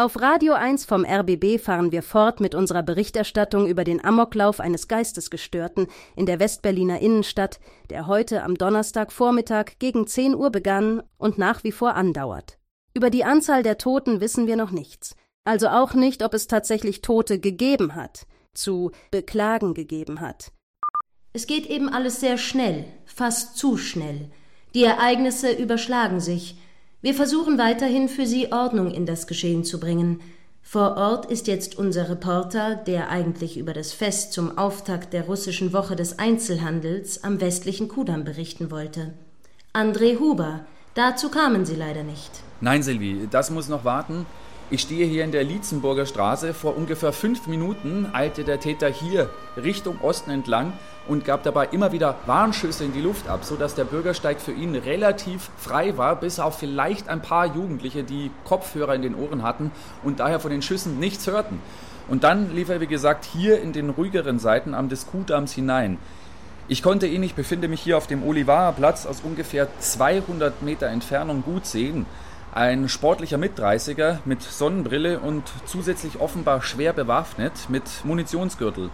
Auf Radio 1 vom RBB fahren wir fort mit unserer Berichterstattung über den Amoklauf eines Geistesgestörten in der Westberliner Innenstadt, der heute am Donnerstagvormittag gegen 10 Uhr begann und nach wie vor andauert. Über die Anzahl der Toten wissen wir noch nichts. Also auch nicht, ob es tatsächlich Tote gegeben hat, zu beklagen gegeben hat. Es geht eben alles sehr schnell, fast zu schnell. Die Ereignisse überschlagen sich. Wir versuchen weiterhin für Sie Ordnung in das Geschehen zu bringen. Vor Ort ist jetzt unser Reporter, der eigentlich über das Fest zum Auftakt der russischen Woche des Einzelhandels am westlichen Kudamm berichten wollte. André Huber, dazu kamen Sie leider nicht. Nein, Silvi, das muss noch warten. Ich stehe hier in der Lietzenburger Straße. Vor ungefähr fünf Minuten eilte der Täter hier Richtung Osten entlang und gab dabei immer wieder Warnschüsse in die Luft ab, sodass der Bürgersteig für ihn relativ frei war, bis auf vielleicht ein paar Jugendliche, die Kopfhörer in den Ohren hatten und daher von den Schüssen nichts hörten. Und dann lief er, wie gesagt, hier in den ruhigeren Seiten am Diskudams hinein. Ich konnte ihn, ich befinde mich hier auf dem Olivarplatz, aus ungefähr 200 Meter Entfernung gut sehen. Ein sportlicher Mitdreißiger mit Sonnenbrille und zusätzlich offenbar schwer bewaffnet mit Munitionsgürtel.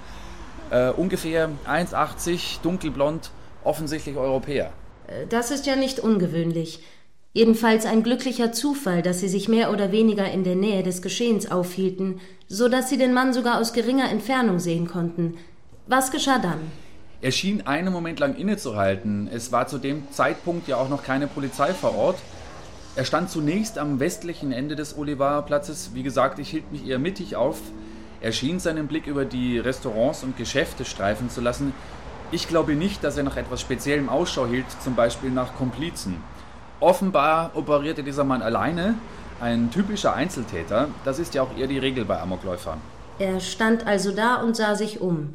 Äh, ungefähr 1,80, dunkelblond, offensichtlich Europäer. Äh, das ist ja nicht ungewöhnlich. Jedenfalls ein glücklicher Zufall, dass sie sich mehr oder weniger in der Nähe des Geschehens aufhielten, so dass sie den Mann sogar aus geringer Entfernung sehen konnten. Was geschah dann? Er schien einen Moment lang innezuhalten. Es war zu dem Zeitpunkt ja auch noch keine Polizei vor Ort. Er stand zunächst am westlichen Ende des Olivarplatzes. Wie gesagt, ich hielt mich eher mittig auf. Er schien seinen Blick über die Restaurants und Geschäfte streifen zu lassen. Ich glaube nicht, dass er nach etwas Speziellem Ausschau hielt, zum Beispiel nach Komplizen. Offenbar operierte dieser Mann alleine, ein typischer Einzeltäter. Das ist ja auch eher die Regel bei Amokläufern. Er stand also da und sah sich um.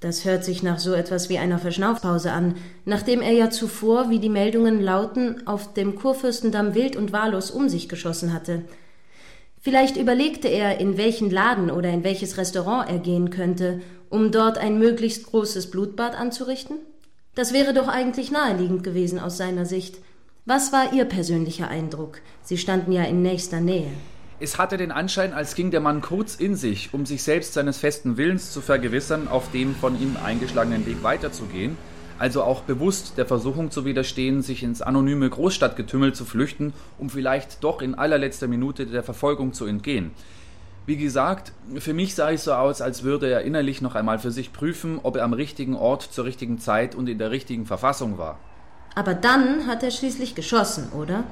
Das hört sich nach so etwas wie einer Verschnaufpause an, nachdem er ja zuvor, wie die Meldungen lauten, auf dem Kurfürstendamm wild und wahllos um sich geschossen hatte. Vielleicht überlegte er, in welchen Laden oder in welches Restaurant er gehen könnte, um dort ein möglichst großes Blutbad anzurichten? Das wäre doch eigentlich naheliegend gewesen aus seiner Sicht. Was war Ihr persönlicher Eindruck? Sie standen ja in nächster Nähe. Es hatte den Anschein, als ging der Mann kurz in sich, um sich selbst seines festen Willens zu vergewissern, auf dem von ihm eingeschlagenen Weg weiterzugehen, also auch bewusst der Versuchung zu widerstehen, sich ins anonyme Großstadtgetümmel zu flüchten, um vielleicht doch in allerletzter Minute der Verfolgung zu entgehen. Wie gesagt, für mich sah es so aus, als würde er innerlich noch einmal für sich prüfen, ob er am richtigen Ort zur richtigen Zeit und in der richtigen Verfassung war. Aber dann hat er schließlich geschossen, oder?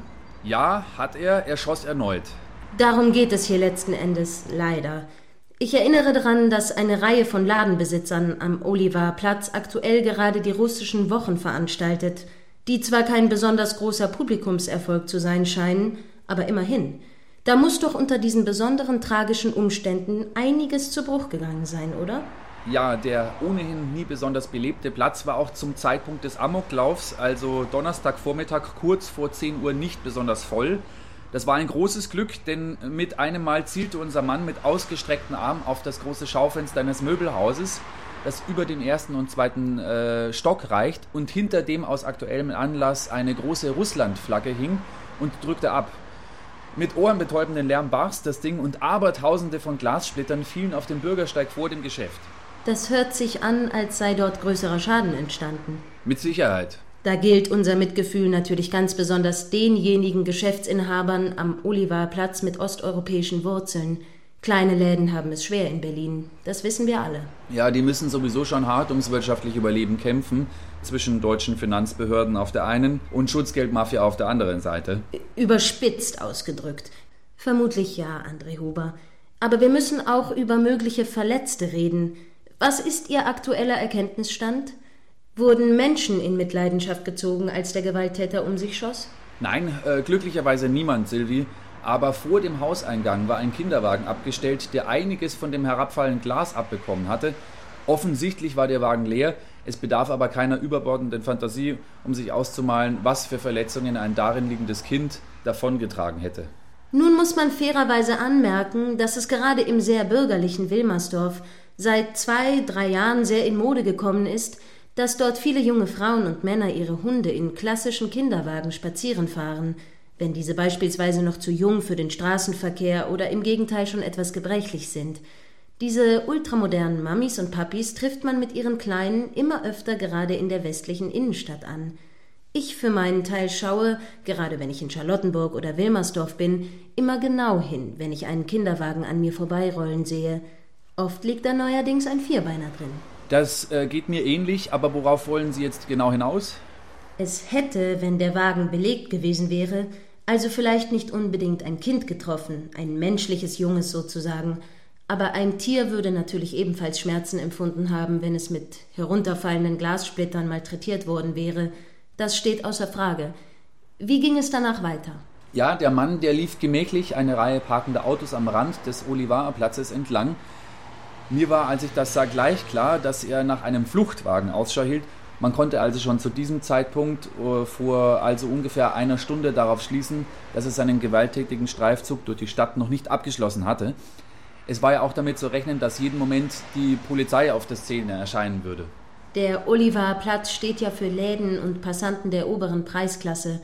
Ja, hat er. Er schoss erneut. Darum geht es hier letzten Endes, leider. Ich erinnere daran, dass eine Reihe von Ladenbesitzern am Olivarplatz aktuell gerade die russischen Wochen veranstaltet, die zwar kein besonders großer Publikumserfolg zu sein scheinen, aber immerhin. Da muss doch unter diesen besonderen tragischen Umständen einiges zu Bruch gegangen sein, oder? Ja, der ohnehin nie besonders belebte Platz war auch zum Zeitpunkt des Amoklaufs, also Donnerstagvormittag kurz vor 10 Uhr, nicht besonders voll. Das war ein großes Glück, denn mit einem Mal zielte unser Mann mit ausgestreckten Armen auf das große Schaufenster eines Möbelhauses, das über den ersten und zweiten äh, Stock reicht und hinter dem aus aktuellem Anlass eine große Russlandflagge hing und drückte ab. Mit ohrenbetäubenden Lärm barst das Ding und Abertausende von Glassplittern fielen auf den Bürgersteig vor dem Geschäft. Das hört sich an, als sei dort größerer Schaden entstanden. Mit Sicherheit. Da gilt unser Mitgefühl natürlich ganz besonders denjenigen Geschäftsinhabern am Olivarplatz mit osteuropäischen Wurzeln. Kleine Läden haben es schwer in Berlin, das wissen wir alle. Ja, die müssen sowieso schon hart ums wirtschaftliche Überleben kämpfen, zwischen deutschen Finanzbehörden auf der einen und Schutzgeldmafia auf der anderen Seite. Überspitzt ausgedrückt. Vermutlich ja, André Huber. Aber wir müssen auch über mögliche Verletzte reden. Was ist Ihr aktueller Erkenntnisstand? Wurden Menschen in Mitleidenschaft gezogen, als der Gewalttäter um sich schoss? Nein, äh, glücklicherweise niemand, Silvi. Aber vor dem Hauseingang war ein Kinderwagen abgestellt, der einiges von dem herabfallenden Glas abbekommen hatte. Offensichtlich war der Wagen leer. Es bedarf aber keiner überbordenden Fantasie, um sich auszumalen, was für Verletzungen ein darin liegendes Kind davongetragen hätte. Nun muss man fairerweise anmerken, dass es gerade im sehr bürgerlichen Wilmersdorf seit zwei, drei Jahren sehr in Mode gekommen ist, dass dort viele junge Frauen und Männer ihre Hunde in klassischen Kinderwagen spazieren fahren. wenn diese beispielsweise noch zu jung für den Straßenverkehr oder im Gegenteil schon etwas gebrechlich sind. Diese ultramodernen Mammis und Papis trifft man mit ihren Kleinen immer öfter gerade in der westlichen Innenstadt an. Ich für meinen Teil schaue, gerade wenn ich in Charlottenburg oder Wilmersdorf bin, immer genau hin, wenn ich einen Kinderwagen an mir vorbeirollen sehe. Oft liegt da neuerdings ein Vierbeiner drin. Das äh, geht mir ähnlich, aber worauf wollen Sie jetzt genau hinaus? Es hätte, wenn der Wagen belegt gewesen wäre, also vielleicht nicht unbedingt ein Kind getroffen, ein menschliches Junges sozusagen, aber ein Tier würde natürlich ebenfalls Schmerzen empfunden haben, wenn es mit herunterfallenden Glassplittern malträtiert worden wäre. Das steht außer Frage. Wie ging es danach weiter? Ja, der Mann, der lief gemächlich eine Reihe parkender Autos am Rand des Olivarplatzes entlang. Mir war, als ich das sah, gleich klar, dass er nach einem Fluchtwagen Ausschau hielt man konnte also schon zu diesem Zeitpunkt uh, vor also ungefähr einer Stunde darauf schließen, dass er seinen gewalttätigen Streifzug durch die Stadt noch nicht abgeschlossen hatte. Es war ja auch damit zu rechnen, dass jeden Moment die Polizei auf der Szene erscheinen würde. Der Olivarplatz steht ja für Läden und Passanten der oberen Preisklasse.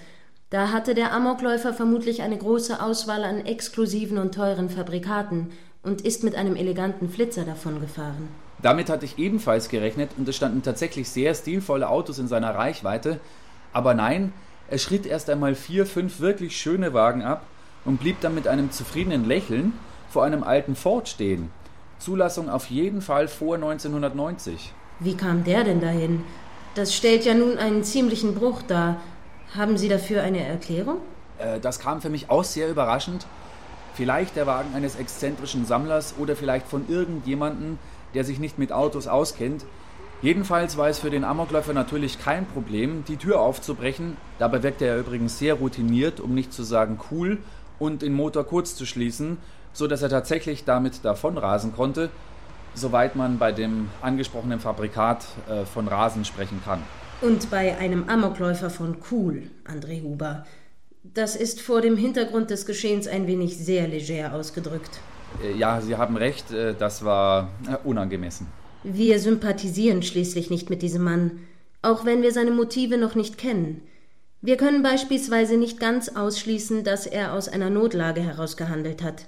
Da hatte der Amokläufer vermutlich eine große Auswahl an exklusiven und teuren Fabrikaten und ist mit einem eleganten Flitzer davongefahren. Damit hatte ich ebenfalls gerechnet und es standen tatsächlich sehr stilvolle Autos in seiner Reichweite. Aber nein, er schritt erst einmal vier, fünf wirklich schöne Wagen ab und blieb dann mit einem zufriedenen Lächeln vor einem alten Ford stehen. Zulassung auf jeden Fall vor 1990. Wie kam der denn dahin? Das stellt ja nun einen ziemlichen Bruch dar. Haben Sie dafür eine Erklärung? Äh, das kam für mich auch sehr überraschend. Vielleicht der Wagen eines exzentrischen Sammlers oder vielleicht von irgendjemandem, der sich nicht mit Autos auskennt. Jedenfalls war es für den Amokläufer natürlich kein Problem, die Tür aufzubrechen. Dabei wirkte er übrigens sehr routiniert, um nicht zu sagen cool, und den Motor kurz zu schließen, so dass er tatsächlich damit davonrasen konnte, soweit man bei dem angesprochenen Fabrikat äh, von Rasen sprechen kann. Und bei einem Amokläufer von cool, André Huber. Das ist vor dem Hintergrund des Geschehens ein wenig sehr leger ausgedrückt. Äh, ja, Sie haben recht, äh, das war äh, unangemessen. Wir sympathisieren schließlich nicht mit diesem Mann, auch wenn wir seine Motive noch nicht kennen. Wir können beispielsweise nicht ganz ausschließen, dass er aus einer Notlage heraus gehandelt hat,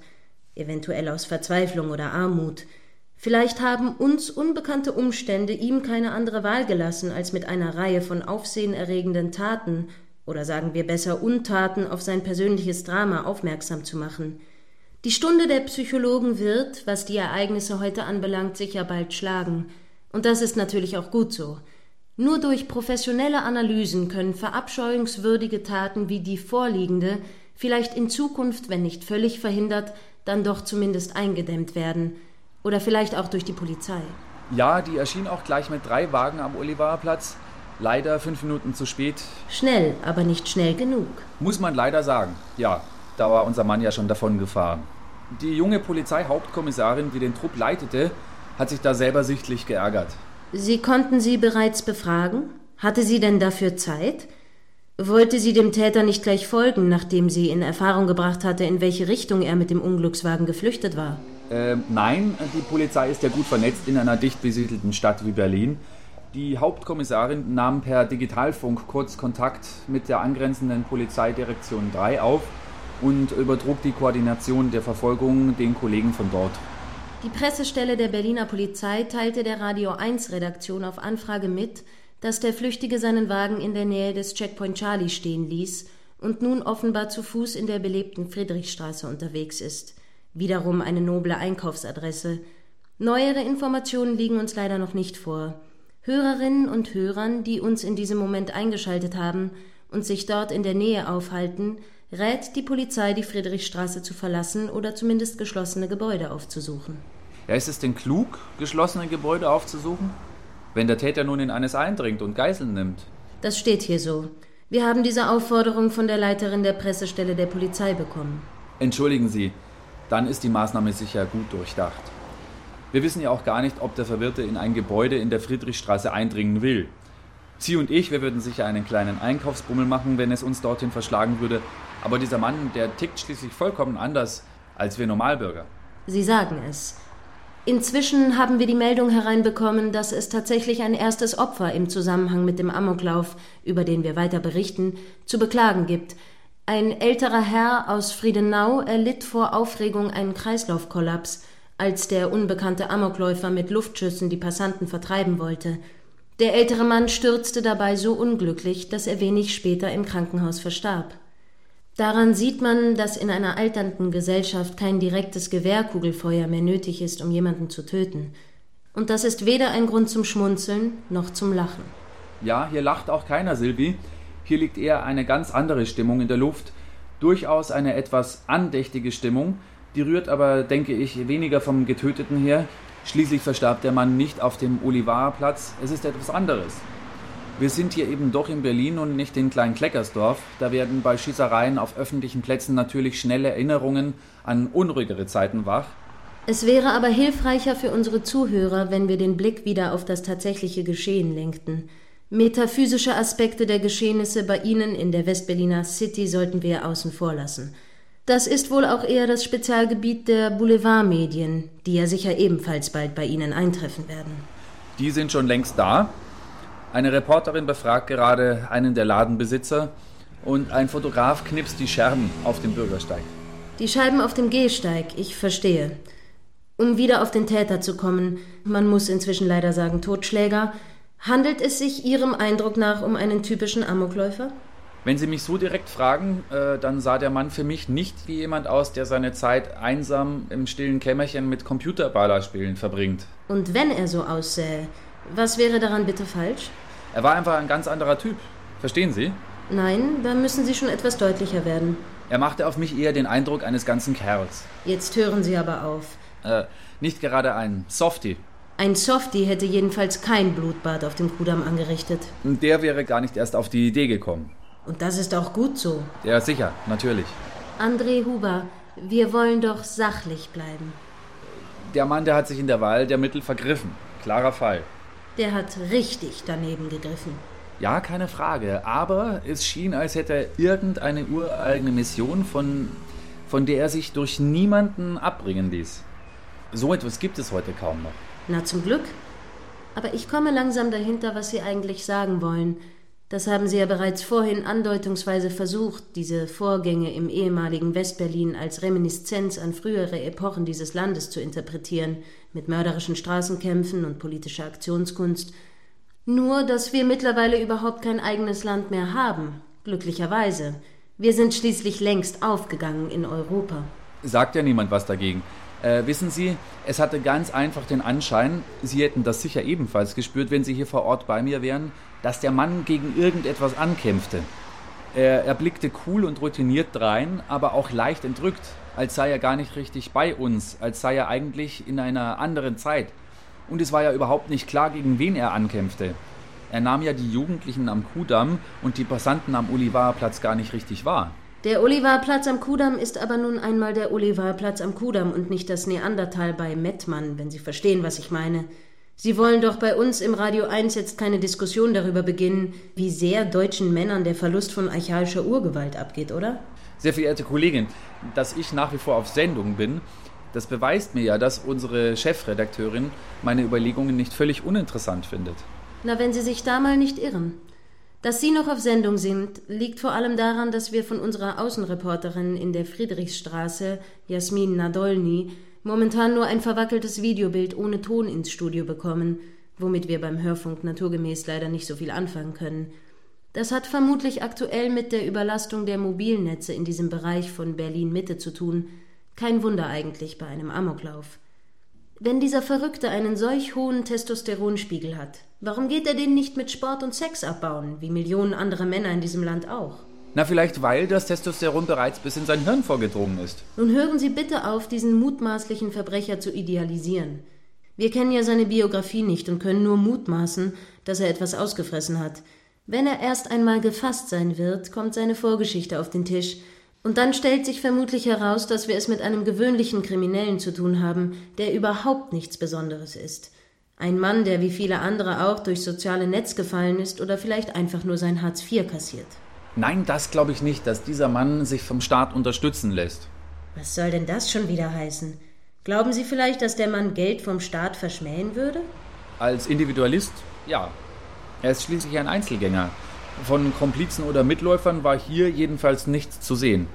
eventuell aus Verzweiflung oder Armut. Vielleicht haben uns unbekannte Umstände ihm keine andere Wahl gelassen, als mit einer Reihe von aufsehenerregenden Taten oder sagen wir besser Untaten auf sein persönliches Drama aufmerksam zu machen. Die Stunde der Psychologen wird, was die Ereignisse heute anbelangt, sicher bald schlagen. Und das ist natürlich auch gut so. Nur durch professionelle Analysen können verabscheuungswürdige Taten wie die vorliegende vielleicht in Zukunft, wenn nicht völlig verhindert, dann doch zumindest eingedämmt werden. Oder vielleicht auch durch die Polizei. Ja, die erschien auch gleich mit drei Wagen am Olivarplatz. Leider fünf Minuten zu spät. Schnell, aber nicht schnell genug. Muss man leider sagen. Ja, da war unser Mann ja schon davon gefahren. Die junge Polizeihauptkommissarin, die den Trupp leitete, hat sich da selber sichtlich geärgert. Sie konnten sie bereits befragen? Hatte sie denn dafür Zeit? Wollte sie dem Täter nicht gleich folgen, nachdem sie in Erfahrung gebracht hatte, in welche Richtung er mit dem Unglückswagen geflüchtet war? Ähm, nein, die Polizei ist ja gut vernetzt in einer dicht besiedelten Stadt wie Berlin. Die Hauptkommissarin nahm per Digitalfunk kurz Kontakt mit der angrenzenden Polizeidirektion 3 auf und übertrug die Koordination der Verfolgung den Kollegen von dort. Die Pressestelle der Berliner Polizei teilte der Radio 1 Redaktion auf Anfrage mit, dass der Flüchtige seinen Wagen in der Nähe des Checkpoint Charlie stehen ließ und nun offenbar zu Fuß in der belebten Friedrichstraße unterwegs ist. Wiederum eine noble Einkaufsadresse. Neuere Informationen liegen uns leider noch nicht vor. Hörerinnen und Hörern, die uns in diesem Moment eingeschaltet haben und sich dort in der Nähe aufhalten, rät die Polizei, die Friedrichstraße zu verlassen oder zumindest geschlossene Gebäude aufzusuchen. Ja, ist es denn klug, geschlossene Gebäude aufzusuchen? Wenn der Täter nun in eines eindringt und Geiseln nimmt? Das steht hier so. Wir haben diese Aufforderung von der Leiterin der Pressestelle der Polizei bekommen. Entschuldigen Sie, dann ist die Maßnahme sicher gut durchdacht. Wir wissen ja auch gar nicht, ob der Verwirrte in ein Gebäude in der Friedrichstraße eindringen will. Sie und ich, wir würden sicher einen kleinen Einkaufsbummel machen, wenn es uns dorthin verschlagen würde. Aber dieser Mann, der tickt schließlich vollkommen anders als wir Normalbürger. Sie sagen es. Inzwischen haben wir die Meldung hereinbekommen, dass es tatsächlich ein erstes Opfer im Zusammenhang mit dem Amoklauf, über den wir weiter berichten, zu beklagen gibt. Ein älterer Herr aus Friedenau erlitt vor Aufregung einen Kreislaufkollaps, als der unbekannte Amokläufer mit Luftschüssen die Passanten vertreiben wollte. Der ältere Mann stürzte dabei so unglücklich, dass er wenig später im Krankenhaus verstarb. Daran sieht man, dass in einer alternden Gesellschaft kein direktes Gewehrkugelfeuer mehr nötig ist, um jemanden zu töten. Und das ist weder ein Grund zum Schmunzeln noch zum Lachen. Ja, hier lacht auch keiner, Silvi. Hier liegt eher eine ganz andere Stimmung in der Luft. Durchaus eine etwas andächtige Stimmung. Die rührt aber, denke ich, weniger vom Getöteten her. Schließlich verstarb der Mann nicht auf dem Olivarplatz. Es ist etwas anderes. Wir sind hier eben doch in Berlin und nicht in Klein-Kleckersdorf. Da werden bei Schießereien auf öffentlichen Plätzen natürlich schnelle Erinnerungen an unruhigere Zeiten wach. Es wäre aber hilfreicher für unsere Zuhörer, wenn wir den Blick wieder auf das tatsächliche Geschehen lenkten. Metaphysische Aspekte der Geschehnisse bei Ihnen in der Westberliner City sollten wir außen vor lassen. Das ist wohl auch eher das Spezialgebiet der Boulevardmedien, die ja sicher ebenfalls bald bei Ihnen eintreffen werden. Die sind schon längst da. Eine Reporterin befragt gerade einen der Ladenbesitzer und ein Fotograf knipst die Scherben auf dem Bürgersteig. Die Scheiben auf dem Gehsteig, ich verstehe. Um wieder auf den Täter zu kommen, man muss inzwischen leider sagen Totschläger, handelt es sich Ihrem Eindruck nach um einen typischen Amokläufer? Wenn Sie mich so direkt fragen, äh, dann sah der Mann für mich nicht wie jemand aus, der seine Zeit einsam im stillen Kämmerchen mit Computerballerspielen verbringt. Und wenn er so aussähe, was wäre daran bitte falsch? Er war einfach ein ganz anderer Typ. Verstehen Sie? Nein, da müssen Sie schon etwas deutlicher werden. Er machte auf mich eher den Eindruck eines ganzen Kerls. Jetzt hören Sie aber auf. Äh, nicht gerade ein Softie. Ein Softie hätte jedenfalls kein Blutbad auf dem Kudamm angerichtet. Der wäre gar nicht erst auf die Idee gekommen. Und das ist auch gut so. Ja, sicher, natürlich. André Huber, wir wollen doch sachlich bleiben. Der Mann, der hat sich in der Wahl der Mittel vergriffen. Klarer Fall. Der hat richtig daneben gegriffen. Ja, keine Frage. Aber es schien, als hätte er irgendeine ureigene Mission, von, von der er sich durch niemanden abbringen ließ. So etwas gibt es heute kaum noch. Na, zum Glück. Aber ich komme langsam dahinter, was Sie eigentlich sagen wollen. Das haben Sie ja bereits vorhin andeutungsweise versucht, diese Vorgänge im ehemaligen Westberlin als Reminiszenz an frühere Epochen dieses Landes zu interpretieren, mit mörderischen Straßenkämpfen und politischer Aktionskunst. Nur, dass wir mittlerweile überhaupt kein eigenes Land mehr haben, glücklicherweise. Wir sind schließlich längst aufgegangen in Europa. Sagt ja niemand was dagegen. Äh, wissen Sie, es hatte ganz einfach den Anschein, Sie hätten das sicher ebenfalls gespürt, wenn Sie hier vor Ort bei mir wären, dass der Mann gegen irgendetwas ankämpfte. Er, er blickte cool und routiniert drein, aber auch leicht entrückt, als sei er gar nicht richtig bei uns, als sei er eigentlich in einer anderen Zeit. Und es war ja überhaupt nicht klar, gegen wen er ankämpfte. Er nahm ja die Jugendlichen am Kudamm und die Passanten am Olivarplatz gar nicht richtig wahr. Der Olivarplatz am Kudamm ist aber nun einmal der Olivarplatz am Kudamm und nicht das Neandertal bei Mettmann, wenn Sie verstehen, was ich meine. Sie wollen doch bei uns im Radio 1 jetzt keine Diskussion darüber beginnen, wie sehr deutschen Männern der Verlust von archaischer Urgewalt abgeht, oder? Sehr verehrte Kollegin, dass ich nach wie vor auf Sendung bin, das beweist mir ja, dass unsere Chefredakteurin meine Überlegungen nicht völlig uninteressant findet. Na, wenn Sie sich da mal nicht irren. Dass Sie noch auf Sendung sind, liegt vor allem daran, dass wir von unserer Außenreporterin in der Friedrichsstraße, Jasmin Nadolny, momentan nur ein verwackeltes Videobild ohne Ton ins Studio bekommen, womit wir beim Hörfunk naturgemäß leider nicht so viel anfangen können. Das hat vermutlich aktuell mit der Überlastung der Mobilnetze in diesem Bereich von Berlin Mitte zu tun. Kein Wunder eigentlich bei einem Amoklauf. Wenn dieser Verrückte einen solch hohen Testosteronspiegel hat, warum geht er den nicht mit Sport und Sex abbauen, wie Millionen andere Männer in diesem Land auch? Na, vielleicht weil das Testosteron bereits bis in sein Hirn vorgedrungen ist. Nun hören Sie bitte auf, diesen mutmaßlichen Verbrecher zu idealisieren. Wir kennen ja seine Biografie nicht und können nur mutmaßen, dass er etwas ausgefressen hat. Wenn er erst einmal gefasst sein wird, kommt seine Vorgeschichte auf den Tisch, und dann stellt sich vermutlich heraus, dass wir es mit einem gewöhnlichen Kriminellen zu tun haben, der überhaupt nichts Besonderes ist. Ein Mann, der wie viele andere auch durchs soziale Netz gefallen ist oder vielleicht einfach nur sein Hartz IV kassiert. Nein, das glaube ich nicht, dass dieser Mann sich vom Staat unterstützen lässt. Was soll denn das schon wieder heißen? Glauben Sie vielleicht, dass der Mann Geld vom Staat verschmähen würde? Als Individualist, ja. Er ist schließlich ein Einzelgänger. Von Komplizen oder Mitläufern war hier jedenfalls nichts zu sehen.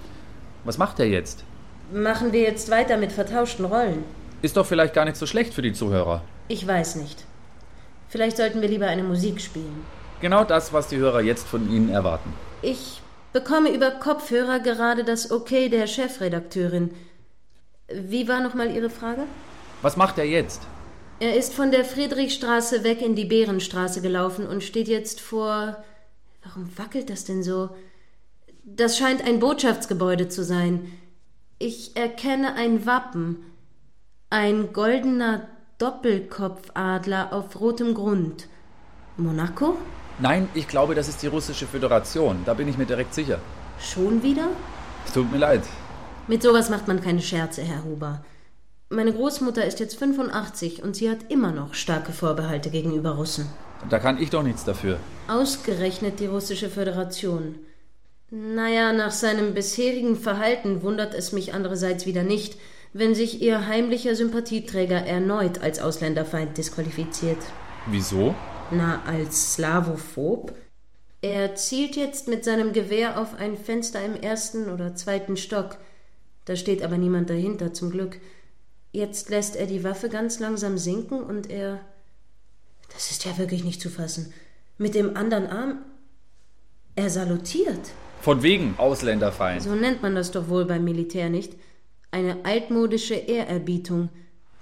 Was macht er jetzt? Machen wir jetzt weiter mit vertauschten Rollen? Ist doch vielleicht gar nicht so schlecht für die Zuhörer. Ich weiß nicht. Vielleicht sollten wir lieber eine Musik spielen. Genau das, was die Hörer jetzt von Ihnen erwarten. Ich bekomme über Kopfhörer gerade das Okay der Chefredakteurin. Wie war nochmal Ihre Frage? Was macht er jetzt? Er ist von der Friedrichstraße weg in die Bärenstraße gelaufen und steht jetzt vor. Warum wackelt das denn so? Das scheint ein Botschaftsgebäude zu sein. Ich erkenne ein Wappen. Ein goldener Doppelkopfadler auf rotem Grund. Monaco? Nein, ich glaube, das ist die russische Föderation. Da bin ich mir direkt sicher. Schon wieder? Es tut mir leid. Mit sowas macht man keine Scherze, Herr Huber. Meine Großmutter ist jetzt 85 und sie hat immer noch starke Vorbehalte gegenüber Russen. Da kann ich doch nichts dafür. Ausgerechnet die russische Föderation. Naja, nach seinem bisherigen Verhalten wundert es mich andererseits wieder nicht, wenn sich ihr heimlicher Sympathieträger erneut als Ausländerfeind disqualifiziert. Wieso? Na, als Slavophob? Er zielt jetzt mit seinem Gewehr auf ein Fenster im ersten oder zweiten Stock. Da steht aber niemand dahinter, zum Glück. Jetzt lässt er die Waffe ganz langsam sinken und er. Das ist ja wirklich nicht zu fassen. Mit dem anderen Arm. Er salutiert. Von wegen Ausländerfeind. So nennt man das doch wohl beim Militär nicht. Eine altmodische Ehrerbietung.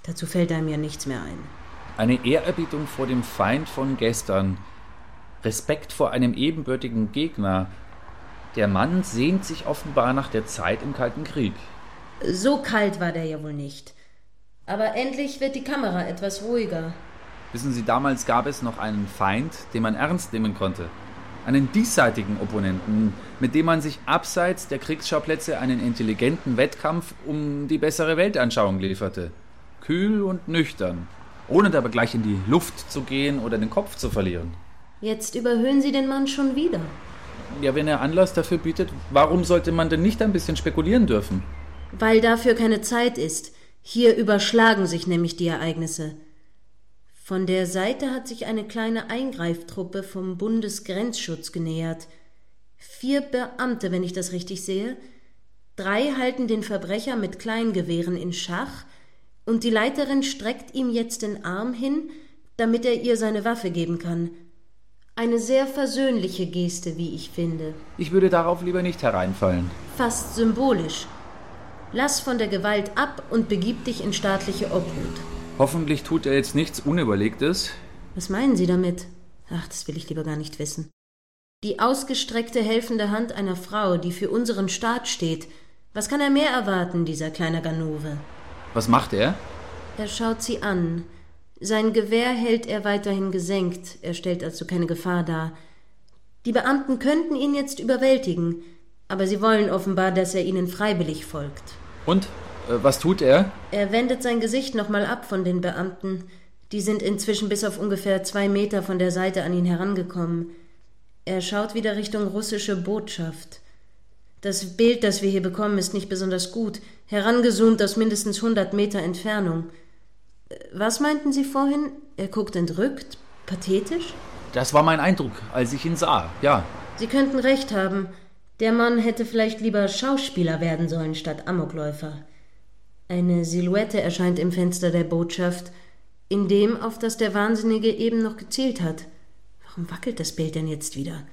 Dazu fällt einem ja nichts mehr ein. Eine Ehrerbietung vor dem Feind von gestern. Respekt vor einem ebenbürtigen Gegner. Der Mann sehnt sich offenbar nach der Zeit im Kalten Krieg. So kalt war der ja wohl nicht. Aber endlich wird die Kamera etwas ruhiger. Wissen Sie, damals gab es noch einen Feind, den man ernst nehmen konnte. Einen diesseitigen Opponenten, mit dem man sich abseits der Kriegsschauplätze einen intelligenten Wettkampf um die bessere Weltanschauung lieferte. Kühl und nüchtern, ohne dabei gleich in die Luft zu gehen oder den Kopf zu verlieren. Jetzt überhöhen Sie den Mann schon wieder. Ja, wenn er Anlass dafür bietet, warum sollte man denn nicht ein bisschen spekulieren dürfen? Weil dafür keine Zeit ist. Hier überschlagen sich nämlich die Ereignisse. Von der Seite hat sich eine kleine Eingreiftruppe vom Bundesgrenzschutz genähert. Vier Beamte, wenn ich das richtig sehe. Drei halten den Verbrecher mit Kleingewehren in Schach, und die Leiterin streckt ihm jetzt den Arm hin, damit er ihr seine Waffe geben kann. Eine sehr versöhnliche Geste, wie ich finde. Ich würde darauf lieber nicht hereinfallen. Fast symbolisch. Lass von der Gewalt ab und begib dich in staatliche Obhut. Hoffentlich tut er jetzt nichts Unüberlegtes. Was meinen Sie damit? Ach, das will ich lieber gar nicht wissen. Die ausgestreckte helfende Hand einer Frau, die für unseren Staat steht. Was kann er mehr erwarten, dieser kleine Ganove? Was macht er? Er schaut sie an. Sein Gewehr hält er weiterhin gesenkt, er stellt also keine Gefahr dar. Die Beamten könnten ihn jetzt überwältigen, aber sie wollen offenbar, dass er ihnen freiwillig folgt. Und? Äh, was tut er? Er wendet sein Gesicht nochmal ab von den Beamten. Die sind inzwischen bis auf ungefähr zwei Meter von der Seite an ihn herangekommen. Er schaut wieder Richtung russische Botschaft. Das Bild, das wir hier bekommen, ist nicht besonders gut, herangezoomt aus mindestens hundert Meter Entfernung. Äh, was meinten Sie vorhin? Er guckt entrückt, pathetisch? Das war mein Eindruck, als ich ihn sah, ja. Sie könnten recht haben. Der Mann hätte vielleicht lieber Schauspieler werden sollen statt Amokläufer. Eine Silhouette erscheint im Fenster der Botschaft, in dem, auf das der Wahnsinnige eben noch gezielt hat. Warum wackelt das Bild denn jetzt wieder?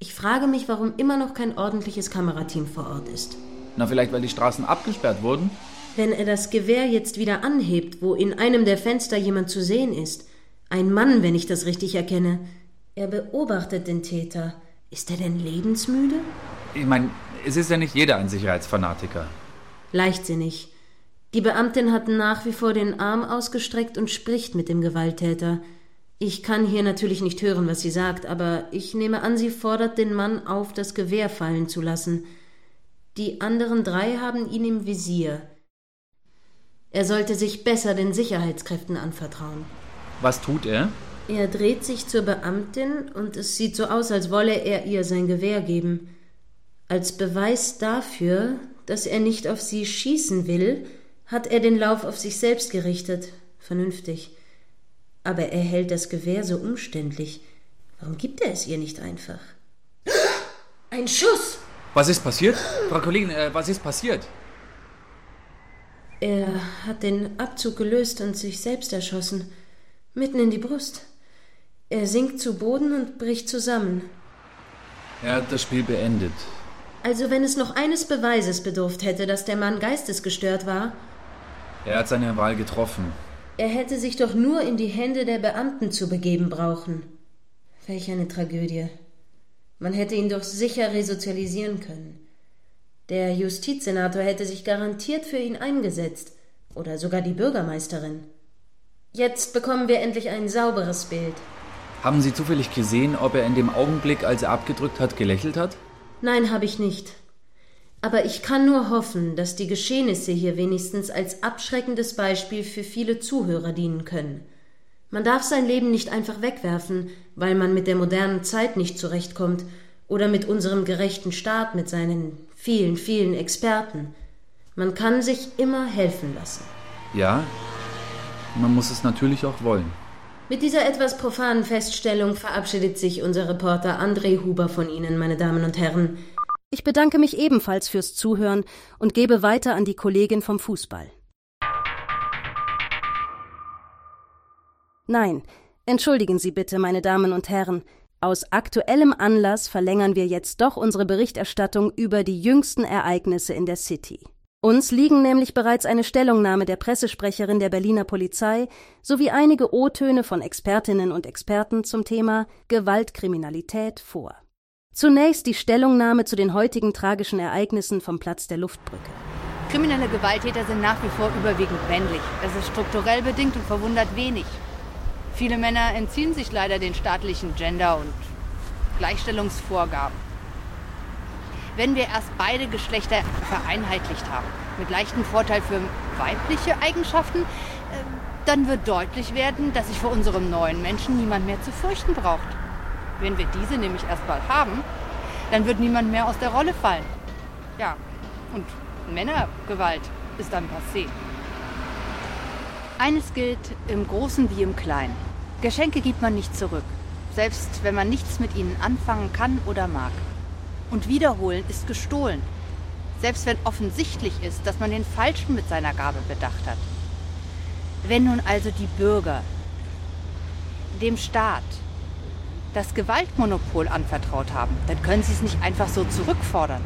Ich frage mich, warum immer noch kein ordentliches Kamerateam vor Ort ist. Na, vielleicht, weil die Straßen abgesperrt wurden? Wenn er das Gewehr jetzt wieder anhebt, wo in einem der Fenster jemand zu sehen ist, ein Mann, wenn ich das richtig erkenne, er beobachtet den Täter. Ist er denn lebensmüde? Ich meine, es ist ja nicht jeder ein Sicherheitsfanatiker. Leichtsinnig. Die Beamtin hat nach wie vor den Arm ausgestreckt und spricht mit dem Gewalttäter. Ich kann hier natürlich nicht hören, was sie sagt, aber ich nehme an, sie fordert den Mann auf, das Gewehr fallen zu lassen. Die anderen drei haben ihn im Visier. Er sollte sich besser den Sicherheitskräften anvertrauen. Was tut er? Er dreht sich zur Beamtin und es sieht so aus, als wolle er ihr sein Gewehr geben. Als Beweis dafür, dass er nicht auf sie schießen will, hat er den Lauf auf sich selbst gerichtet. Vernünftig. Aber er hält das Gewehr so umständlich. Warum gibt er es ihr nicht einfach? Ein Schuss! Was ist passiert? Frau Kollegin, äh, was ist passiert? Er hat den Abzug gelöst und sich selbst erschossen. Mitten in die Brust. Er sinkt zu Boden und bricht zusammen. Er hat das Spiel beendet. Also wenn es noch eines Beweises bedurft hätte, dass der Mann geistesgestört war. Er hat seine Wahl getroffen. Er hätte sich doch nur in die Hände der Beamten zu begeben brauchen. Welch eine Tragödie. Man hätte ihn doch sicher resozialisieren können. Der Justizsenator hätte sich garantiert für ihn eingesetzt. Oder sogar die Bürgermeisterin. Jetzt bekommen wir endlich ein sauberes Bild. Haben Sie zufällig gesehen, ob er in dem Augenblick, als er abgedrückt hat, gelächelt hat? Nein, habe ich nicht. Aber ich kann nur hoffen, dass die Geschehnisse hier wenigstens als abschreckendes Beispiel für viele Zuhörer dienen können. Man darf sein Leben nicht einfach wegwerfen, weil man mit der modernen Zeit nicht zurechtkommt oder mit unserem gerechten Staat mit seinen vielen, vielen Experten. Man kann sich immer helfen lassen. Ja, man muss es natürlich auch wollen. Mit dieser etwas profanen Feststellung verabschiedet sich unser Reporter André Huber von Ihnen, meine Damen und Herren. Ich bedanke mich ebenfalls fürs Zuhören und gebe weiter an die Kollegin vom Fußball. Nein, entschuldigen Sie bitte, meine Damen und Herren. Aus aktuellem Anlass verlängern wir jetzt doch unsere Berichterstattung über die jüngsten Ereignisse in der City. Uns liegen nämlich bereits eine Stellungnahme der Pressesprecherin der Berliner Polizei sowie einige O-Töne von Expertinnen und Experten zum Thema Gewaltkriminalität vor. Zunächst die Stellungnahme zu den heutigen tragischen Ereignissen vom Platz der Luftbrücke. Kriminelle Gewalttäter sind nach wie vor überwiegend männlich. Das ist strukturell bedingt und verwundert wenig. Viele Männer entziehen sich leider den staatlichen Gender- und Gleichstellungsvorgaben wenn wir erst beide Geschlechter vereinheitlicht haben, mit leichtem Vorteil für weibliche Eigenschaften, äh, dann wird deutlich werden, dass sich vor unserem neuen Menschen niemand mehr zu fürchten braucht. Wenn wir diese nämlich erst bald haben, dann wird niemand mehr aus der Rolle fallen. Ja, und Männergewalt ist dann passé. Eines gilt im Großen wie im Kleinen. Geschenke gibt man nicht zurück, selbst wenn man nichts mit ihnen anfangen kann oder mag. Und wiederholen ist gestohlen. Selbst wenn offensichtlich ist, dass man den Falschen mit seiner Gabe bedacht hat. Wenn nun also die Bürger dem Staat das Gewaltmonopol anvertraut haben, dann können sie es nicht einfach so zurückfordern.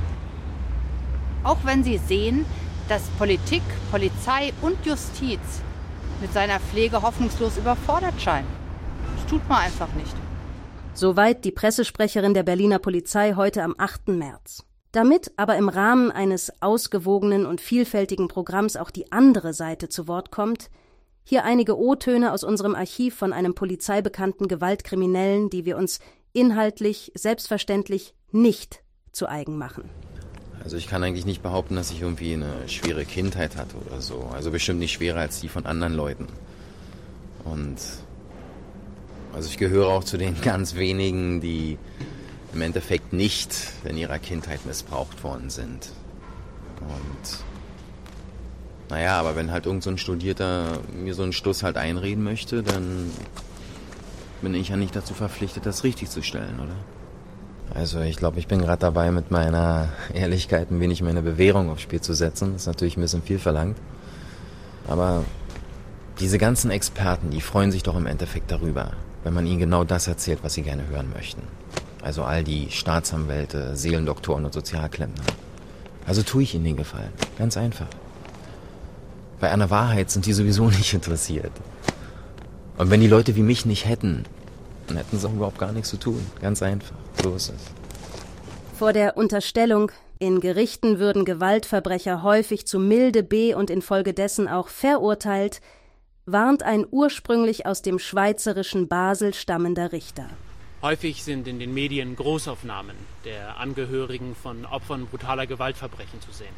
Auch wenn sie sehen, dass Politik, Polizei und Justiz mit seiner Pflege hoffnungslos überfordert scheinen. Das tut man einfach nicht. Soweit die Pressesprecherin der Berliner Polizei heute am 8. März. Damit aber im Rahmen eines ausgewogenen und vielfältigen Programms auch die andere Seite zu Wort kommt, hier einige O-Töne aus unserem Archiv von einem polizeibekannten Gewaltkriminellen, die wir uns inhaltlich selbstverständlich nicht zu eigen machen. Also ich kann eigentlich nicht behaupten, dass ich irgendwie eine schwere Kindheit hatte oder so. Also bestimmt nicht schwerer als die von anderen Leuten. Und also ich gehöre auch zu den ganz wenigen, die im Endeffekt nicht in ihrer Kindheit missbraucht worden sind. Und naja, aber wenn halt irgend so ein Studierter mir so einen Stuss halt einreden möchte, dann bin ich ja nicht dazu verpflichtet, das richtig zu stellen, oder? Also ich glaube, ich bin gerade dabei, mit meiner Ehrlichkeit ein wenig meine Bewährung aufs Spiel zu setzen. Das ist natürlich ein bisschen viel verlangt. Aber diese ganzen Experten, die freuen sich doch im Endeffekt darüber, wenn man ihnen genau das erzählt, was sie gerne hören möchten. Also all die Staatsanwälte, Seelendoktoren und Sozialklempner. Also tue ich ihnen den Gefallen. Ganz einfach. Bei einer Wahrheit sind die sowieso nicht interessiert. Und wenn die Leute wie mich nicht hätten, dann hätten sie auch überhaupt gar nichts zu tun. Ganz einfach. So ist es. Vor der Unterstellung, in Gerichten würden Gewaltverbrecher häufig zu milde B und infolgedessen auch verurteilt, warnt ein ursprünglich aus dem schweizerischen Basel stammender Richter. Häufig sind in den Medien Großaufnahmen der Angehörigen von Opfern brutaler Gewaltverbrechen zu sehen.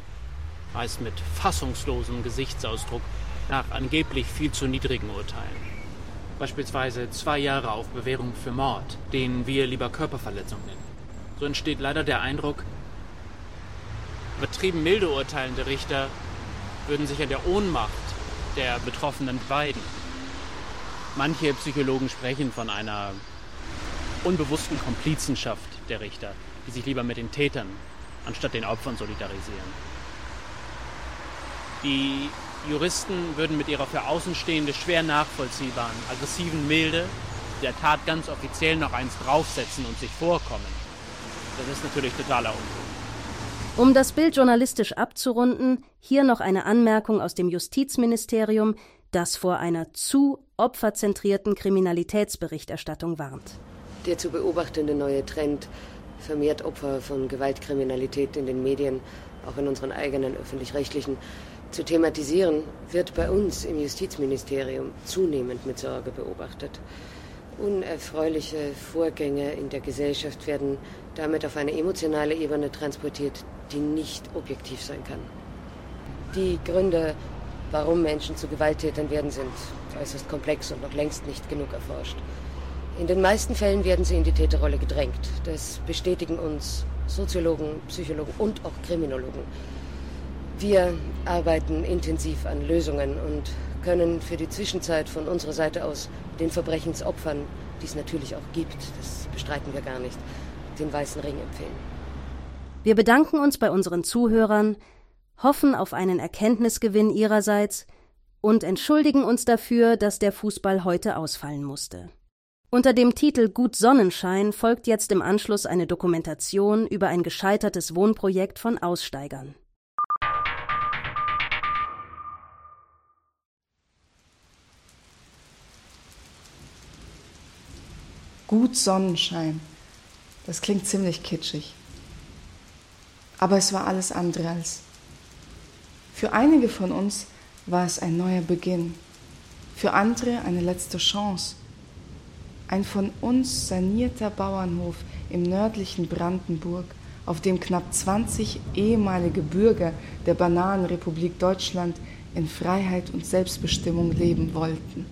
Meist mit fassungslosem Gesichtsausdruck nach angeblich viel zu niedrigen Urteilen. Beispielsweise zwei Jahre auf Bewährung für Mord, den wir lieber Körperverletzung nennen. So entsteht leider der Eindruck, übertrieben milde urteilende Richter würden sich an der Ohnmacht der Betroffenen weiden. Manche Psychologen sprechen von einer unbewussten Komplizenschaft der Richter, die sich lieber mit den Tätern anstatt den Opfern solidarisieren. Die Juristen würden mit ihrer für Außenstehende schwer nachvollziehbaren, aggressiven Milde der Tat ganz offiziell noch eins draufsetzen und sich vorkommen. Das ist natürlich totaler Unfug. Um das Bild journalistisch abzurunden, hier noch eine Anmerkung aus dem Justizministerium, das vor einer zu opferzentrierten Kriminalitätsberichterstattung warnt. Der zu beobachtende neue Trend, vermehrt Opfer von Gewaltkriminalität in den Medien, auch in unseren eigenen öffentlich-rechtlichen, zu thematisieren, wird bei uns im Justizministerium zunehmend mit Sorge beobachtet. Unerfreuliche Vorgänge in der Gesellschaft werden damit auf eine emotionale Ebene transportiert, die nicht objektiv sein kann. Die Gründe, warum Menschen zu Gewalttätern werden, sind äußerst komplex und noch längst nicht genug erforscht. In den meisten Fällen werden sie in die Täterrolle gedrängt. Das bestätigen uns Soziologen, Psychologen und auch Kriminologen. Wir arbeiten intensiv an Lösungen und können für die Zwischenzeit von unserer Seite aus den Verbrechensopfern, die es natürlich auch gibt, das bestreiten wir gar nicht, den weißen Ring empfehlen. Wir bedanken uns bei unseren Zuhörern, hoffen auf einen Erkenntnisgewinn ihrerseits und entschuldigen uns dafür, dass der Fußball heute ausfallen musste. Unter dem Titel Gut Sonnenschein folgt jetzt im Anschluss eine Dokumentation über ein gescheitertes Wohnprojekt von Aussteigern. Gut Sonnenschein. Das klingt ziemlich kitschig. Aber es war alles andere als. Für einige von uns war es ein neuer Beginn, für andere eine letzte Chance. Ein von uns sanierter Bauernhof im nördlichen Brandenburg, auf dem knapp 20 ehemalige Bürger der Bananenrepublik Deutschland in Freiheit und Selbstbestimmung leben wollten.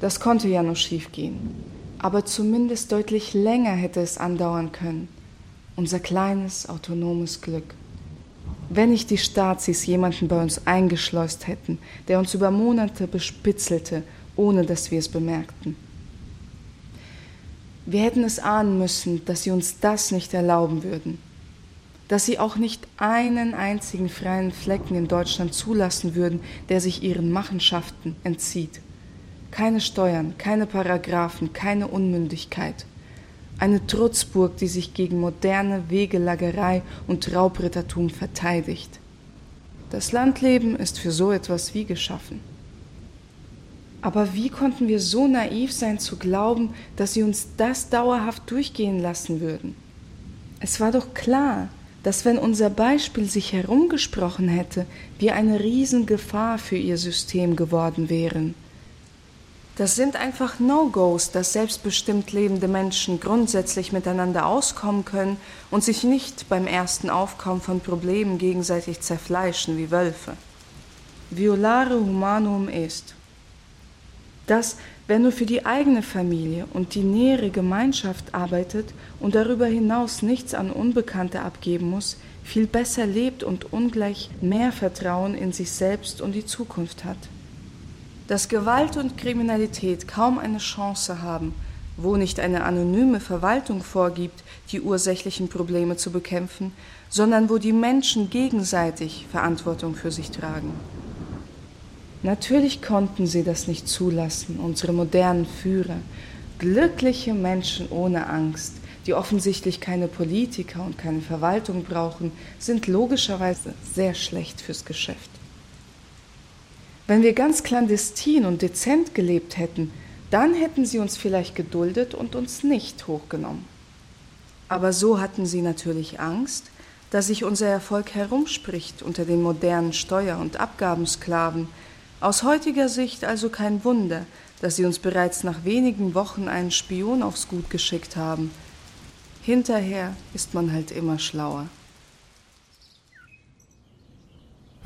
Das konnte ja nur schiefgehen aber zumindest deutlich länger hätte es andauern können. Unser kleines, autonomes Glück. Wenn nicht die Stazis jemanden bei uns eingeschleust hätten, der uns über Monate bespitzelte, ohne dass wir es bemerkten. Wir hätten es ahnen müssen, dass sie uns das nicht erlauben würden, dass sie auch nicht einen einzigen freien Flecken in Deutschland zulassen würden, der sich ihren Machenschaften entzieht. Keine Steuern, keine Paragraphen, keine Unmündigkeit. Eine Trutzburg, die sich gegen moderne Wegelagerei und Raubrittertum verteidigt. Das Landleben ist für so etwas wie geschaffen. Aber wie konnten wir so naiv sein zu glauben, dass sie uns das dauerhaft durchgehen lassen würden? Es war doch klar, dass wenn unser Beispiel sich herumgesprochen hätte, wir eine Riesengefahr für ihr System geworden wären. Das sind einfach No-Gos, dass selbstbestimmt lebende Menschen grundsätzlich miteinander auskommen können und sich nicht beim ersten Aufkommen von Problemen gegenseitig zerfleischen wie Wölfe. Violare humanum est. Dass, wer nur für die eigene Familie und die nähere Gemeinschaft arbeitet und darüber hinaus nichts an Unbekannte abgeben muss, viel besser lebt und ungleich mehr Vertrauen in sich selbst und die Zukunft hat dass Gewalt und Kriminalität kaum eine Chance haben, wo nicht eine anonyme Verwaltung vorgibt, die ursächlichen Probleme zu bekämpfen, sondern wo die Menschen gegenseitig Verantwortung für sich tragen. Natürlich konnten sie das nicht zulassen, unsere modernen Führer, glückliche Menschen ohne Angst, die offensichtlich keine Politiker und keine Verwaltung brauchen, sind logischerweise sehr schlecht fürs Geschäft. Wenn wir ganz clandestin und dezent gelebt hätten, dann hätten sie uns vielleicht geduldet und uns nicht hochgenommen. Aber so hatten sie natürlich Angst, dass sich unser Erfolg herumspricht unter den modernen Steuer- und Abgabensklaven. Aus heutiger Sicht also kein Wunder, dass sie uns bereits nach wenigen Wochen einen Spion aufs Gut geschickt haben. Hinterher ist man halt immer schlauer.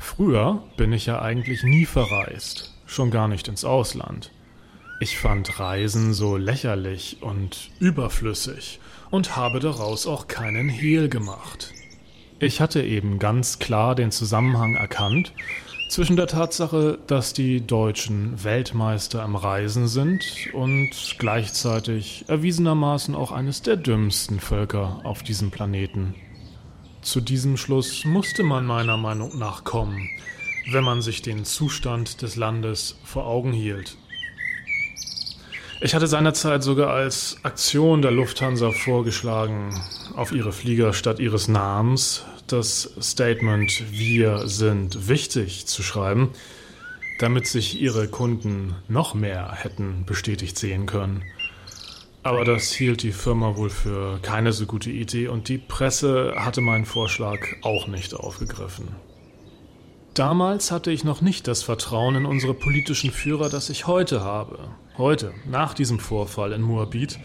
Früher bin ich ja eigentlich nie verreist, schon gar nicht ins Ausland. Ich fand Reisen so lächerlich und überflüssig und habe daraus auch keinen Hehl gemacht. Ich hatte eben ganz klar den Zusammenhang erkannt, Zwischen der Tatsache, dass die Deutschen Weltmeister am Reisen sind und gleichzeitig erwiesenermaßen auch eines der dümmsten Völker auf diesem Planeten. Zu diesem Schluss musste man meiner Meinung nach kommen, wenn man sich den Zustand des Landes vor Augen hielt. Ich hatte seinerzeit sogar als Aktion der Lufthansa vorgeschlagen, auf ihre Flieger statt ihres Namens das Statement Wir sind wichtig zu schreiben, damit sich ihre Kunden noch mehr hätten bestätigt sehen können. Aber das hielt die Firma wohl für keine so gute Idee und die Presse hatte meinen Vorschlag auch nicht aufgegriffen. Damals hatte ich noch nicht das Vertrauen in unsere politischen Führer, das ich heute habe. Heute, nach diesem Vorfall in Moabit,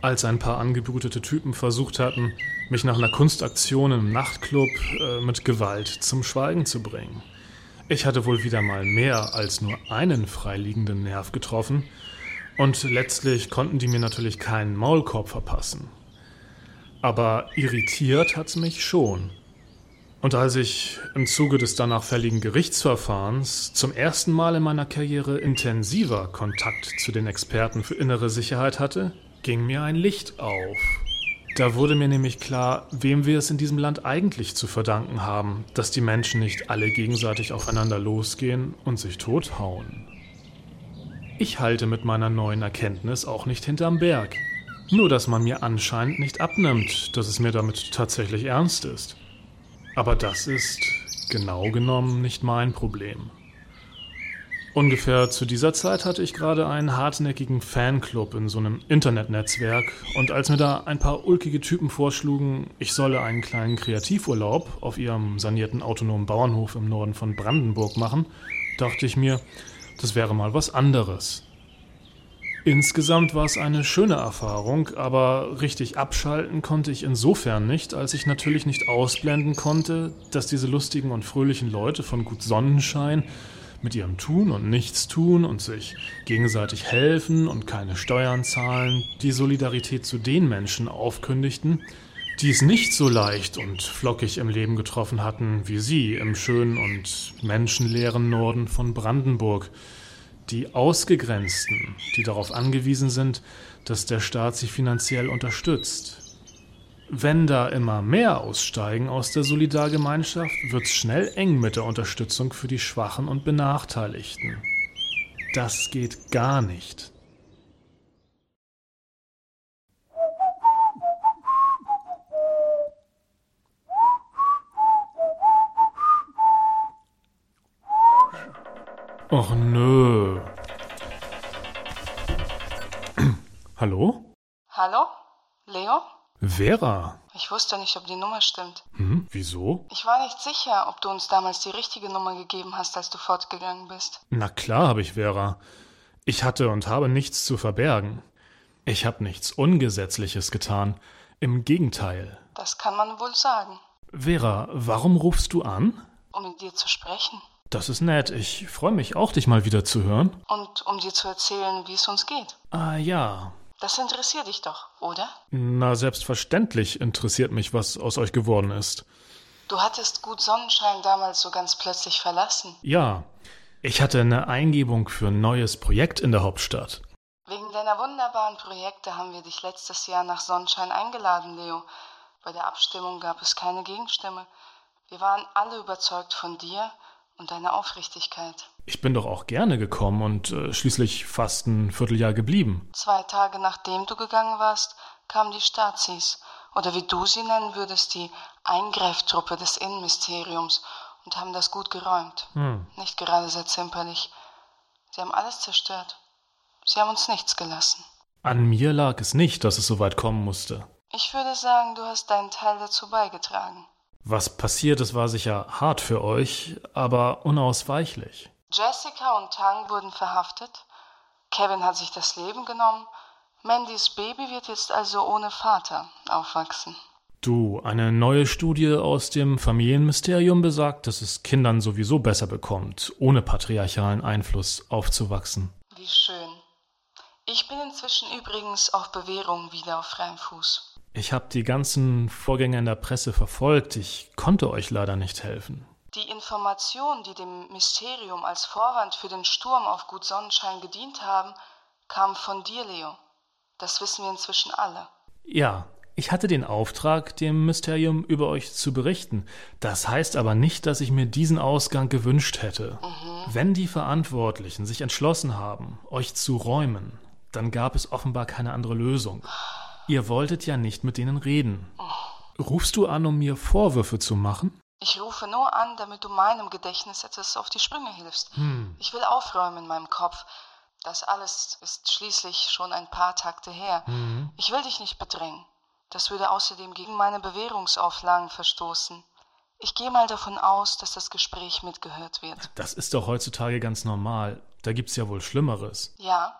als ein paar angebrütete Typen versucht hatten, mich nach einer Kunstaktion im Nachtclub äh, mit Gewalt zum Schweigen zu bringen. Ich hatte wohl wieder mal mehr als nur einen freiliegenden Nerv getroffen und letztlich konnten die mir natürlich keinen Maulkorb verpassen. Aber irritiert hat's mich schon. Und als ich im Zuge des danach fälligen Gerichtsverfahrens zum ersten Mal in meiner Karriere intensiver Kontakt zu den Experten für innere Sicherheit hatte, ging mir ein Licht auf. Da wurde mir nämlich klar, wem wir es in diesem Land eigentlich zu verdanken haben, dass die Menschen nicht alle gegenseitig aufeinander losgehen und sich tothauen. Ich halte mit meiner neuen Erkenntnis auch nicht hinterm Berg. Nur dass man mir anscheinend nicht abnimmt, dass es mir damit tatsächlich ernst ist. Aber das ist genau genommen nicht mein Problem. Ungefähr zu dieser Zeit hatte ich gerade einen hartnäckigen Fanclub in so einem Internetnetzwerk und als mir da ein paar ulkige Typen vorschlugen, ich solle einen kleinen Kreativurlaub auf ihrem sanierten autonomen Bauernhof im Norden von Brandenburg machen, dachte ich mir, das wäre mal was anderes. Insgesamt war es eine schöne Erfahrung, aber richtig abschalten konnte ich insofern nicht, als ich natürlich nicht ausblenden konnte, dass diese lustigen und fröhlichen Leute von Gut Sonnenschein mit ihrem Tun und Nichtstun und sich gegenseitig helfen und keine Steuern zahlen, die Solidarität zu den Menschen aufkündigten, die es nicht so leicht und flockig im Leben getroffen hatten wie sie im schönen und menschenleeren Norden von Brandenburg, die Ausgegrenzten, die darauf angewiesen sind, dass der Staat sie finanziell unterstützt. Wenn da immer mehr aussteigen aus der Solidargemeinschaft, wird's schnell eng mit der Unterstützung für die Schwachen und Benachteiligten. Das geht gar nicht. Och nö. Hallo? Hallo? Leo? Vera? Ich wusste nicht, ob die Nummer stimmt. Hm, wieso? Ich war nicht sicher, ob du uns damals die richtige Nummer gegeben hast, als du fortgegangen bist. Na klar habe ich Vera. Ich hatte und habe nichts zu verbergen. Ich habe nichts Ungesetzliches getan. Im Gegenteil. Das kann man wohl sagen. Vera, warum rufst du an? Um mit dir zu sprechen. Das ist nett. Ich freue mich auch, dich mal wieder zu hören. Und um dir zu erzählen, wie es uns geht. Ah ja. Das interessiert dich doch, oder? Na, selbstverständlich interessiert mich, was aus euch geworden ist. Du hattest Gut Sonnenschein damals so ganz plötzlich verlassen. Ja. Ich hatte eine Eingebung für ein neues Projekt in der Hauptstadt. Wegen deiner wunderbaren Projekte haben wir dich letztes Jahr nach Sonnenschein eingeladen, Leo. Bei der Abstimmung gab es keine Gegenstimme. Wir waren alle überzeugt von dir und deiner Aufrichtigkeit. Ich bin doch auch gerne gekommen und äh, schließlich fast ein Vierteljahr geblieben. Zwei Tage nachdem du gegangen warst, kamen die Stazis, oder wie du sie nennen würdest, die Eingreiftruppe des Innenministeriums, und haben das gut geräumt. Hm. Nicht gerade sehr zimperlich. Sie haben alles zerstört. Sie haben uns nichts gelassen. An mir lag es nicht, dass es so weit kommen musste. Ich würde sagen, du hast deinen Teil dazu beigetragen. Was passiert ist, war sicher hart für euch, aber unausweichlich. Jessica und Tang wurden verhaftet. Kevin hat sich das Leben genommen. Mandys Baby wird jetzt also ohne Vater aufwachsen. Du, eine neue Studie aus dem Familienmysterium besagt, dass es Kindern sowieso besser bekommt, ohne patriarchalen Einfluss aufzuwachsen. Wie schön. Ich bin inzwischen übrigens auf Bewährung wieder auf freiem Fuß. Ich habe die ganzen Vorgänge in der Presse verfolgt. Ich konnte euch leider nicht helfen. Die Informationen, die dem Mysterium als Vorwand für den Sturm auf Gut Sonnenschein gedient haben, kamen von dir, Leo. Das wissen wir inzwischen alle. Ja, ich hatte den Auftrag, dem Mysterium über euch zu berichten. Das heißt aber nicht, dass ich mir diesen Ausgang gewünscht hätte. Mhm. Wenn die Verantwortlichen sich entschlossen haben, euch zu räumen, dann gab es offenbar keine andere Lösung. Ihr wolltet ja nicht mit denen reden. Rufst du an, um mir Vorwürfe zu machen? Ich rufe nur an, damit du meinem Gedächtnis etwas auf die Sprünge hilfst. Hm. Ich will aufräumen in meinem Kopf. Das alles ist schließlich schon ein paar Takte her. Mhm. Ich will dich nicht bedrängen. Das würde außerdem gegen meine Bewährungsauflagen verstoßen. Ich gehe mal davon aus, dass das Gespräch mitgehört wird. Das ist doch heutzutage ganz normal. Da gibt's ja wohl Schlimmeres. Ja.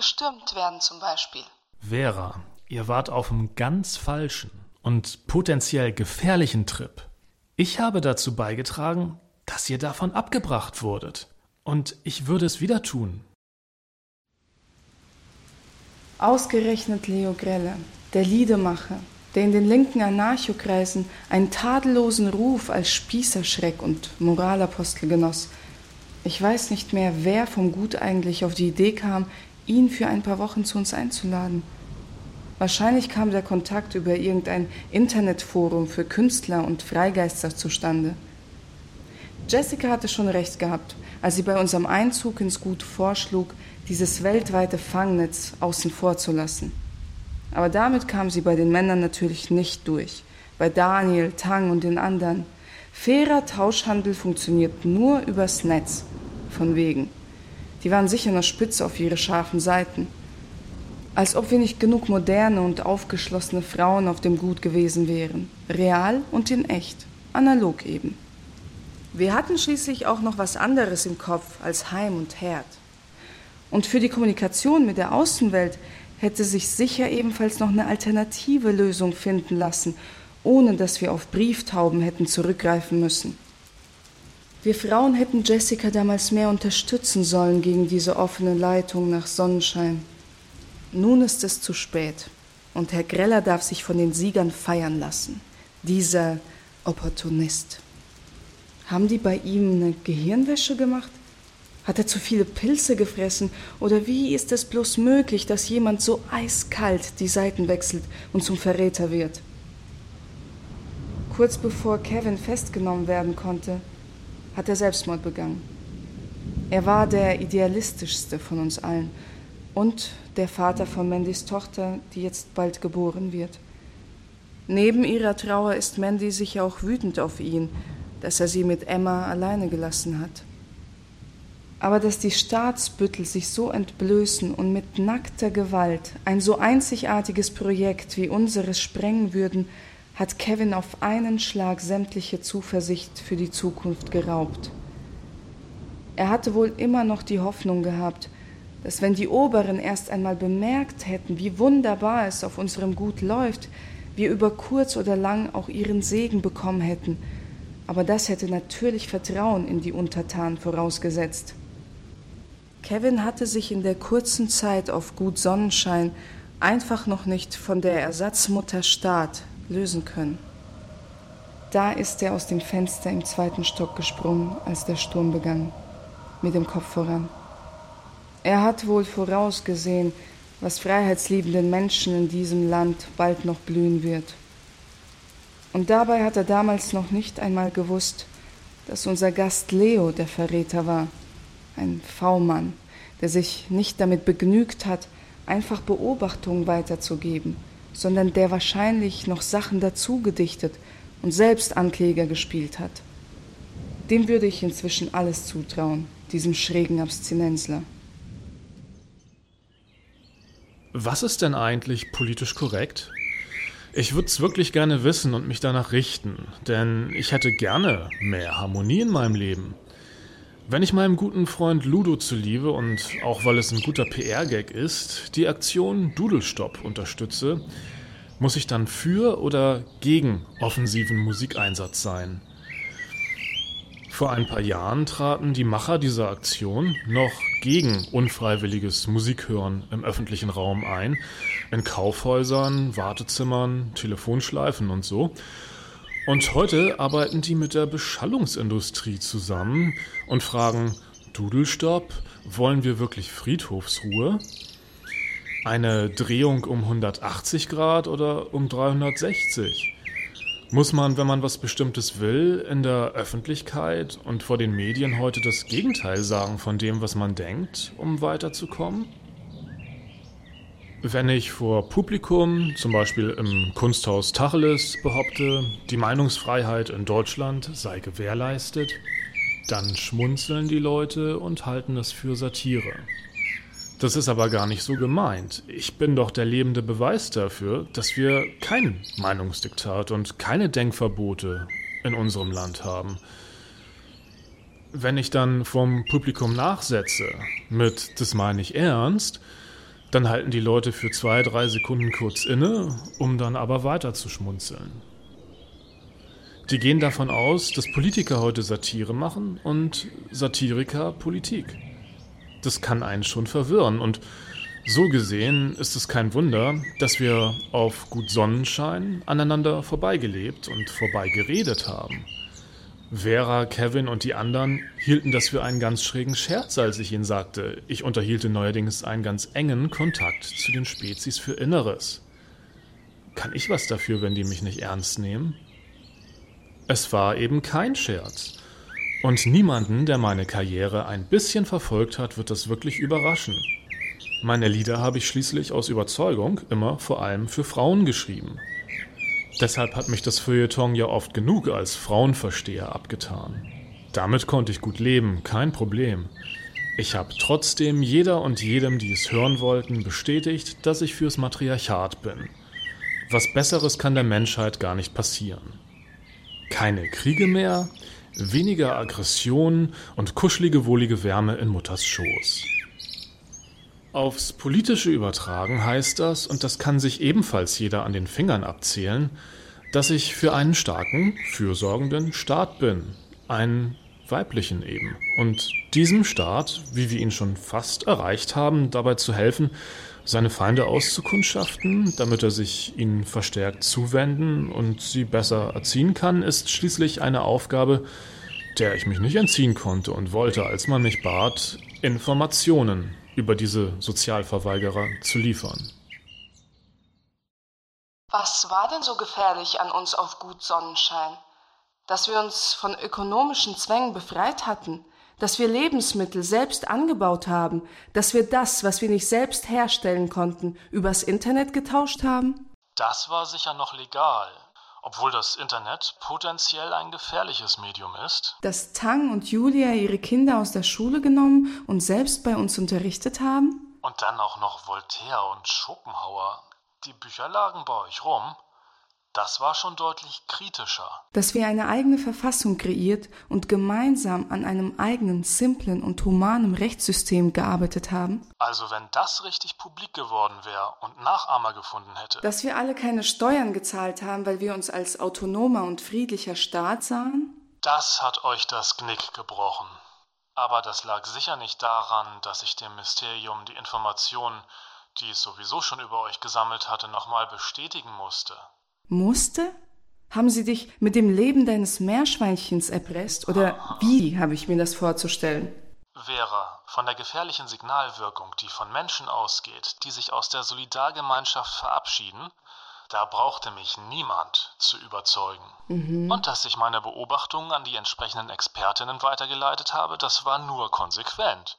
Gestürmt werden zum Beispiel. Vera, ihr wart auf einem ganz falschen und potenziell gefährlichen Trip. Ich habe dazu beigetragen, dass ihr davon abgebracht wurdet. Und ich würde es wieder tun. Ausgerechnet Leo Grelle, der Liedemacher, der in den linken Anarchokreisen einen tadellosen Ruf als Spießerschreck und Moralapostel genoss. Ich weiß nicht mehr, wer vom Gut eigentlich auf die Idee kam, ihn für ein paar Wochen zu uns einzuladen. Wahrscheinlich kam der Kontakt über irgendein Internetforum für Künstler und Freigeister zustande. Jessica hatte schon recht gehabt, als sie bei unserem Einzug ins Gut vorschlug, dieses weltweite Fangnetz außen vor zu lassen. Aber damit kam sie bei den Männern natürlich nicht durch. Bei Daniel, Tang und den anderen. Fairer Tauschhandel funktioniert nur übers Netz. Von wegen. Die waren sicher noch spitz auf ihre scharfen Seiten. Als ob wir nicht genug moderne und aufgeschlossene Frauen auf dem Gut gewesen wären. Real und in echt. Analog eben. Wir hatten schließlich auch noch was anderes im Kopf als Heim und Herd. Und für die Kommunikation mit der Außenwelt hätte sich sicher ebenfalls noch eine alternative Lösung finden lassen, ohne dass wir auf Brieftauben hätten zurückgreifen müssen. Wir Frauen hätten Jessica damals mehr unterstützen sollen gegen diese offene Leitung nach Sonnenschein. Nun ist es zu spät und Herr Greller darf sich von den Siegern feiern lassen. Dieser Opportunist. Haben die bei ihm eine Gehirnwäsche gemacht? Hat er zu viele Pilze gefressen? Oder wie ist es bloß möglich, dass jemand so eiskalt die Seiten wechselt und zum Verräter wird? Kurz bevor Kevin festgenommen werden konnte, hat er Selbstmord begangen. Er war der idealistischste von uns allen und der Vater von Mandys Tochter, die jetzt bald geboren wird. Neben ihrer Trauer ist Mandy sicher auch wütend auf ihn, dass er sie mit Emma alleine gelassen hat. Aber dass die Staatsbüttel sich so entblößen und mit nackter Gewalt ein so einzigartiges Projekt wie unseres sprengen würden, hat Kevin auf einen Schlag sämtliche Zuversicht für die Zukunft geraubt. Er hatte wohl immer noch die Hoffnung gehabt, dass wenn die Oberen erst einmal bemerkt hätten, wie wunderbar es auf unserem Gut läuft, wir über kurz oder lang auch ihren Segen bekommen hätten. Aber das hätte natürlich Vertrauen in die Untertanen vorausgesetzt. Kevin hatte sich in der kurzen Zeit auf Gut Sonnenschein einfach noch nicht von der Ersatzmutter Staat lösen können. Da ist er aus dem Fenster im zweiten Stock gesprungen, als der Sturm begann, mit dem Kopf voran. Er hat wohl vorausgesehen, was freiheitsliebenden Menschen in diesem Land bald noch blühen wird. Und dabei hat er damals noch nicht einmal gewusst, dass unser Gast Leo der Verräter war ein V-Mann, der sich nicht damit begnügt hat, einfach Beobachtungen weiterzugeben, sondern der wahrscheinlich noch Sachen dazu gedichtet und selbst Ankläger gespielt hat. Dem würde ich inzwischen alles zutrauen, diesem schrägen Abstinenzler. Was ist denn eigentlich politisch korrekt? Ich würde es wirklich gerne wissen und mich danach richten, denn ich hätte gerne mehr Harmonie in meinem Leben. Wenn ich meinem guten Freund Ludo zuliebe und auch weil es ein guter PR-Gag ist, die Aktion Dudelstopp unterstütze, muss ich dann für oder gegen offensiven Musikeinsatz sein? Vor ein paar Jahren traten die Macher dieser Aktion noch gegen unfreiwilliges Musikhören im öffentlichen Raum ein, in Kaufhäusern, Wartezimmern, Telefonschleifen und so. Und heute arbeiten die mit der Beschallungsindustrie zusammen und fragen, Dudelstopp, wollen wir wirklich Friedhofsruhe? Eine Drehung um 180 Grad oder um 360? Muss man, wenn man was Bestimmtes will, in der Öffentlichkeit und vor den Medien heute das Gegenteil sagen von dem, was man denkt, um weiterzukommen? Wenn ich vor Publikum, zum Beispiel im Kunsthaus Tacheles, behaupte, die Meinungsfreiheit in Deutschland sei gewährleistet, dann schmunzeln die Leute und halten es für Satire. Das ist aber gar nicht so gemeint. Ich bin doch der lebende Beweis dafür, dass wir kein Meinungsdiktat und keine Denkverbote in unserem Land haben. Wenn ich dann vom Publikum nachsetze mit Das meine ich ernst, dann halten die Leute für zwei, drei Sekunden kurz inne, um dann aber weiter zu schmunzeln. Die gehen davon aus, dass Politiker heute Satire machen und Satiriker Politik das kann einen schon verwirren. Und so gesehen ist es kein Wunder, dass wir auf gut Sonnenschein aneinander vorbeigelebt und vorbeigeredet haben. Vera, Kevin und die anderen hielten das für einen ganz schrägen Scherz, als ich ihnen sagte, ich unterhielte neuerdings einen ganz engen Kontakt zu den Spezies für Inneres. Kann ich was dafür, wenn die mich nicht ernst nehmen? Es war eben kein Scherz. Und niemanden, der meine Karriere ein bisschen verfolgt hat, wird das wirklich überraschen. Meine Lieder habe ich schließlich aus Überzeugung immer vor allem für Frauen geschrieben. Deshalb hat mich das Feuilleton ja oft genug als Frauenversteher abgetan. Damit konnte ich gut leben, kein Problem. Ich habe trotzdem jeder und jedem, die es hören wollten, bestätigt, dass ich fürs Matriarchat bin. Was Besseres kann der Menschheit gar nicht passieren. Keine Kriege mehr, weniger Aggression und kuschelige, wohlige Wärme in Mutters Schoß. Aufs Politische übertragen heißt das, und das kann sich ebenfalls jeder an den Fingern abzählen, dass ich für einen starken, fürsorgenden Staat bin. Einen weiblichen eben. Und diesem Staat, wie wir ihn schon fast erreicht haben, dabei zu helfen, seine Feinde auszukundschaften, damit er sich ihnen verstärkt zuwenden und sie besser erziehen kann, ist schließlich eine Aufgabe, der ich mich nicht entziehen konnte und wollte, als man mich bat, Informationen über diese Sozialverweigerer zu liefern. Was war denn so gefährlich an uns auf Gut Sonnenschein? Dass wir uns von ökonomischen Zwängen befreit hatten, dass wir Lebensmittel selbst angebaut haben, dass wir das, was wir nicht selbst herstellen konnten, übers Internet getauscht haben? Das war sicher noch legal, obwohl das Internet potenziell ein gefährliches Medium ist. Dass Tang und Julia ihre Kinder aus der Schule genommen und selbst bei uns unterrichtet haben? Und dann auch noch Voltaire und Schopenhauer. Die Bücher lagen bei euch rum. Das war schon deutlich kritischer. Dass wir eine eigene Verfassung kreiert und gemeinsam an einem eigenen, simplen und humanen Rechtssystem gearbeitet haben. Also wenn das richtig publik geworden wäre und Nachahmer gefunden hätte. Dass wir alle keine Steuern gezahlt haben, weil wir uns als autonomer und friedlicher Staat sahen. Das hat euch das Knick gebrochen. Aber das lag sicher nicht daran, dass ich dem Mysterium die Informationen, die es sowieso schon über euch gesammelt hatte, nochmal bestätigen musste. Musste? Haben sie dich mit dem Leben deines Meerschweinchens erpresst? Oder wie habe ich mir das vorzustellen? Vera, von der gefährlichen Signalwirkung, die von Menschen ausgeht, die sich aus der Solidargemeinschaft verabschieden, da brauchte mich niemand zu überzeugen. Mhm. Und dass ich meine Beobachtungen an die entsprechenden Expertinnen weitergeleitet habe, das war nur konsequent.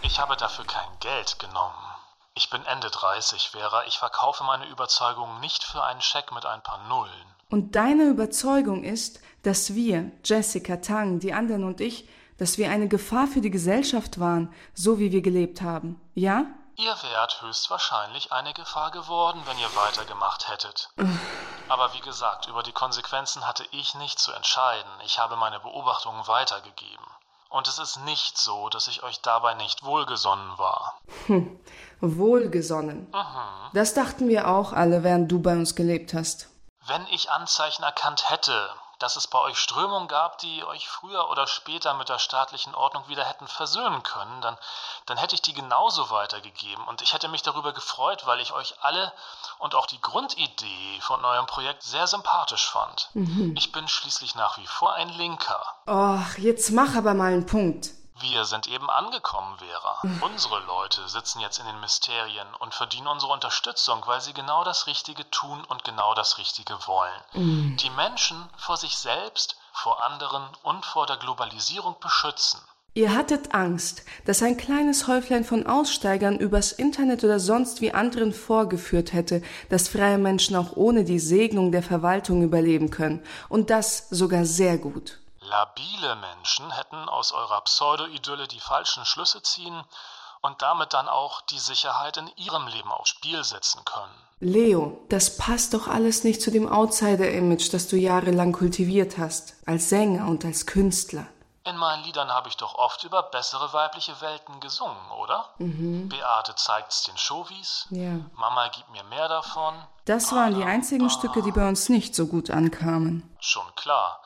Ich habe dafür kein Geld genommen. Ich bin Ende 30, Vera. Ich verkaufe meine Überzeugung nicht für einen Scheck mit ein paar Nullen. Und deine Überzeugung ist, dass wir, Jessica, Tang, die anderen und ich, dass wir eine Gefahr für die Gesellschaft waren, so wie wir gelebt haben, ja? Ihr wärt höchstwahrscheinlich eine Gefahr geworden, wenn ihr weitergemacht hättet. Aber wie gesagt, über die Konsequenzen hatte ich nicht zu entscheiden. Ich habe meine Beobachtungen weitergegeben. Und es ist nicht so, dass ich euch dabei nicht wohlgesonnen war. Hm, wohlgesonnen. Mhm. Das dachten wir auch alle, während du bei uns gelebt hast. Wenn ich Anzeichen erkannt hätte, dass es bei euch Strömungen gab, die euch früher oder später mit der staatlichen Ordnung wieder hätten versöhnen können, dann, dann hätte ich die genauso weitergegeben. Und ich hätte mich darüber gefreut, weil ich euch alle und auch die Grundidee von eurem Projekt sehr sympathisch fand. Mhm. Ich bin schließlich nach wie vor ein Linker. Och, jetzt mach aber mal einen Punkt. Wir sind eben angekommen, Vera. Unsere Leute sitzen jetzt in den Mysterien und verdienen unsere Unterstützung, weil sie genau das Richtige tun und genau das Richtige wollen. Mm. Die Menschen vor sich selbst, vor anderen und vor der Globalisierung beschützen. Ihr hattet Angst, dass ein kleines Häuflein von Aussteigern übers Internet oder sonst wie anderen vorgeführt hätte, dass freie Menschen auch ohne die Segnung der Verwaltung überleben können. Und das sogar sehr gut. Labile Menschen hätten aus eurer Pseudo-Idylle die falschen Schlüsse ziehen und damit dann auch die Sicherheit in ihrem Leben aufs Spiel setzen können. Leo, das passt doch alles nicht zu dem Outsider-Image, das du jahrelang kultiviert hast, als Sänger und als Künstler. In meinen Liedern habe ich doch oft über bessere weibliche Welten gesungen, oder? Mhm. Beate zeigt's den Showies. Ja. Mama gibt mir mehr davon. Das waren die einzigen Stücke, die bei uns nicht so gut ankamen. Schon klar.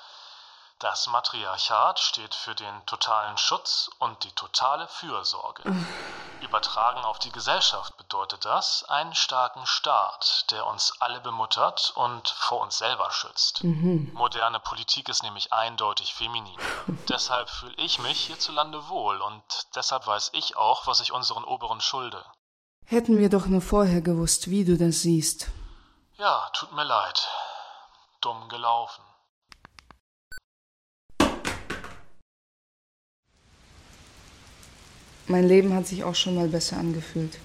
Das Matriarchat steht für den totalen Schutz und die totale Fürsorge. Übertragen auf die Gesellschaft bedeutet das einen starken Staat, der uns alle bemuttert und vor uns selber schützt. Mhm. Moderne Politik ist nämlich eindeutig feminin. deshalb fühle ich mich hierzulande wohl und deshalb weiß ich auch, was ich unseren Oberen schulde. Hätten wir doch nur vorher gewusst, wie du das siehst. Ja, tut mir leid. Dumm gelaufen. Mein Leben hat sich auch schon mal besser angefühlt.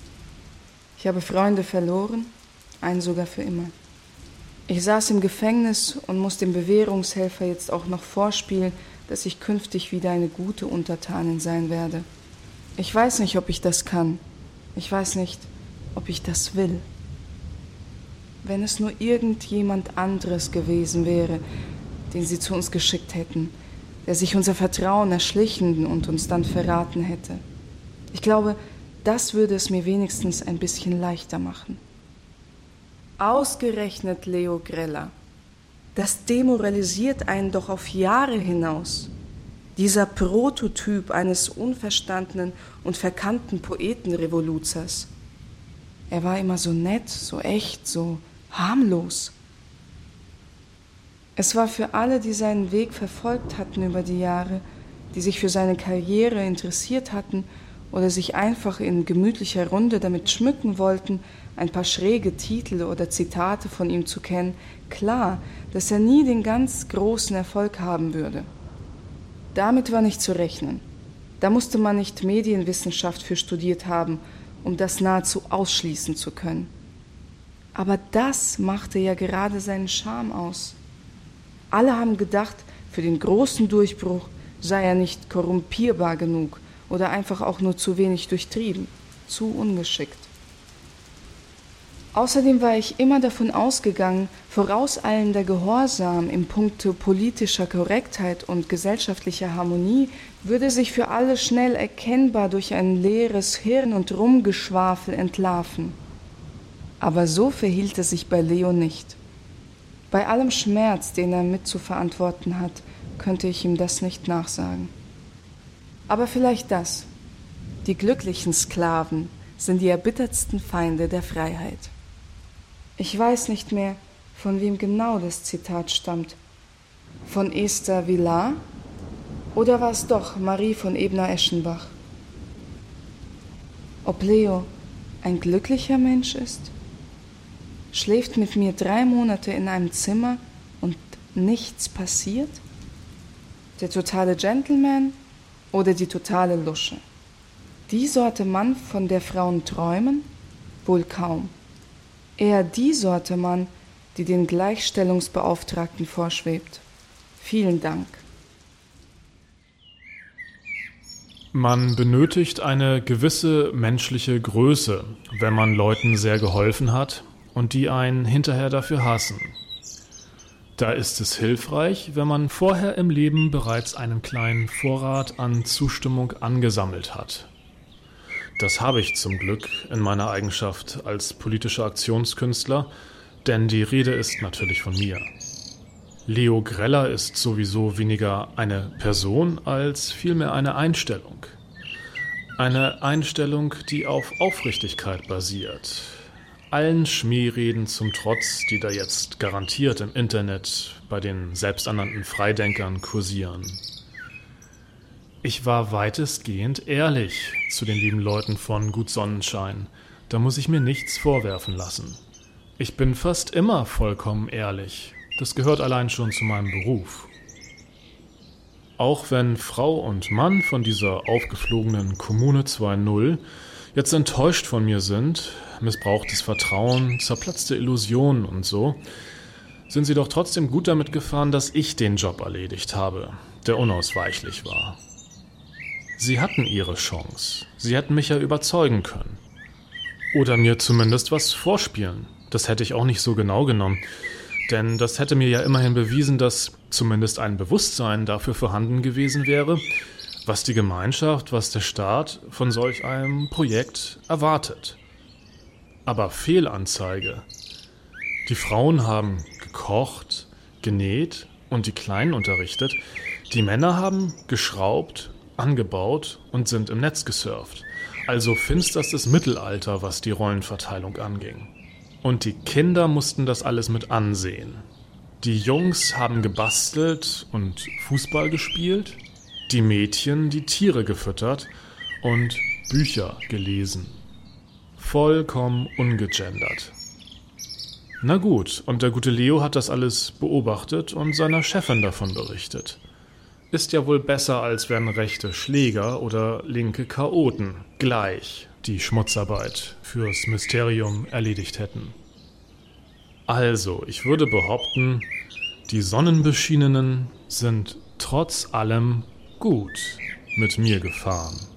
Ich habe Freunde verloren, einen sogar für immer. Ich saß im Gefängnis und muss dem Bewährungshelfer jetzt auch noch vorspielen, dass ich künftig wieder eine gute Untertanin sein werde. Ich weiß nicht, ob ich das kann. Ich weiß nicht, ob ich das will. Wenn es nur irgendjemand anderes gewesen wäre, den sie zu uns geschickt hätten, der sich unser Vertrauen erschlichen und uns dann verraten hätte. Ich glaube, das würde es mir wenigstens ein bisschen leichter machen. Ausgerechnet Leo Grella. Das demoralisiert einen doch auf Jahre hinaus. Dieser Prototyp eines unverstandenen und verkannten Poetenrevoluzers. Er war immer so nett, so echt, so harmlos. Es war für alle, die seinen Weg verfolgt hatten über die Jahre, die sich für seine Karriere interessiert hatten oder sich einfach in gemütlicher Runde damit schmücken wollten, ein paar schräge Titel oder Zitate von ihm zu kennen, klar, dass er nie den ganz großen Erfolg haben würde. Damit war nicht zu rechnen. Da musste man nicht Medienwissenschaft für studiert haben, um das nahezu ausschließen zu können. Aber das machte ja gerade seinen Charme aus. Alle haben gedacht, für den großen Durchbruch sei er nicht korrumpierbar genug, oder einfach auch nur zu wenig durchtrieben, zu ungeschickt. Außerdem war ich immer davon ausgegangen, vorauseilender Gehorsam im Punkte politischer Korrektheit und gesellschaftlicher Harmonie würde sich für alle schnell erkennbar durch ein leeres Hirn und Rumgeschwafel entlarven. Aber so verhielt es sich bei Leo nicht. Bei allem Schmerz, den er mitzuverantworten hat, könnte ich ihm das nicht nachsagen. Aber vielleicht das. Die glücklichen Sklaven sind die erbittertsten Feinde der Freiheit. Ich weiß nicht mehr, von wem genau das Zitat stammt. Von Esther Villar? Oder war es doch Marie von Ebner-Eschenbach? Ob Leo ein glücklicher Mensch ist? Schläft mit mir drei Monate in einem Zimmer und nichts passiert? Der totale Gentleman oder die totale Lusche. Die Sorte Mann, von der Frauen träumen? Wohl kaum. Eher die Sorte Mann, die den Gleichstellungsbeauftragten vorschwebt. Vielen Dank. Man benötigt eine gewisse menschliche Größe, wenn man Leuten sehr geholfen hat und die einen hinterher dafür hassen. Da ist es hilfreich, wenn man vorher im Leben bereits einen kleinen Vorrat an Zustimmung angesammelt hat. Das habe ich zum Glück in meiner Eigenschaft als politischer Aktionskünstler, denn die Rede ist natürlich von mir. Leo Greller ist sowieso weniger eine Person als vielmehr eine Einstellung. Eine Einstellung, die auf Aufrichtigkeit basiert. Allen Schmähreden zum Trotz, die da jetzt garantiert im Internet bei den selbsternannten Freidenkern kursieren. Ich war weitestgehend ehrlich zu den lieben Leuten von Gut Sonnenschein. Da muss ich mir nichts vorwerfen lassen. Ich bin fast immer vollkommen ehrlich. Das gehört allein schon zu meinem Beruf. Auch wenn Frau und Mann von dieser aufgeflogenen Kommune 2.0 jetzt enttäuscht von mir sind, missbrauchtes Vertrauen, zerplatzte Illusionen und so, sind sie doch trotzdem gut damit gefahren, dass ich den Job erledigt habe, der unausweichlich war. Sie hatten ihre Chance. Sie hätten mich ja überzeugen können. Oder mir zumindest was vorspielen. Das hätte ich auch nicht so genau genommen. Denn das hätte mir ja immerhin bewiesen, dass zumindest ein Bewusstsein dafür vorhanden gewesen wäre, was die Gemeinschaft, was der Staat von solch einem Projekt erwartet. Aber Fehlanzeige. Die Frauen haben gekocht, genäht und die Kleinen unterrichtet. Die Männer haben geschraubt, angebaut und sind im Netz gesurft. Also finsterstes Mittelalter, was die Rollenverteilung anging. Und die Kinder mussten das alles mit ansehen. Die Jungs haben gebastelt und Fußball gespielt, die Mädchen die Tiere gefüttert und Bücher gelesen. Vollkommen ungegendert. Na gut, und der gute Leo hat das alles beobachtet und seiner Chefin davon berichtet. Ist ja wohl besser, als wenn rechte Schläger oder linke Chaoten gleich die Schmutzarbeit fürs Mysterium erledigt hätten. Also, ich würde behaupten, die Sonnenbeschienenen sind trotz allem gut mit mir gefahren.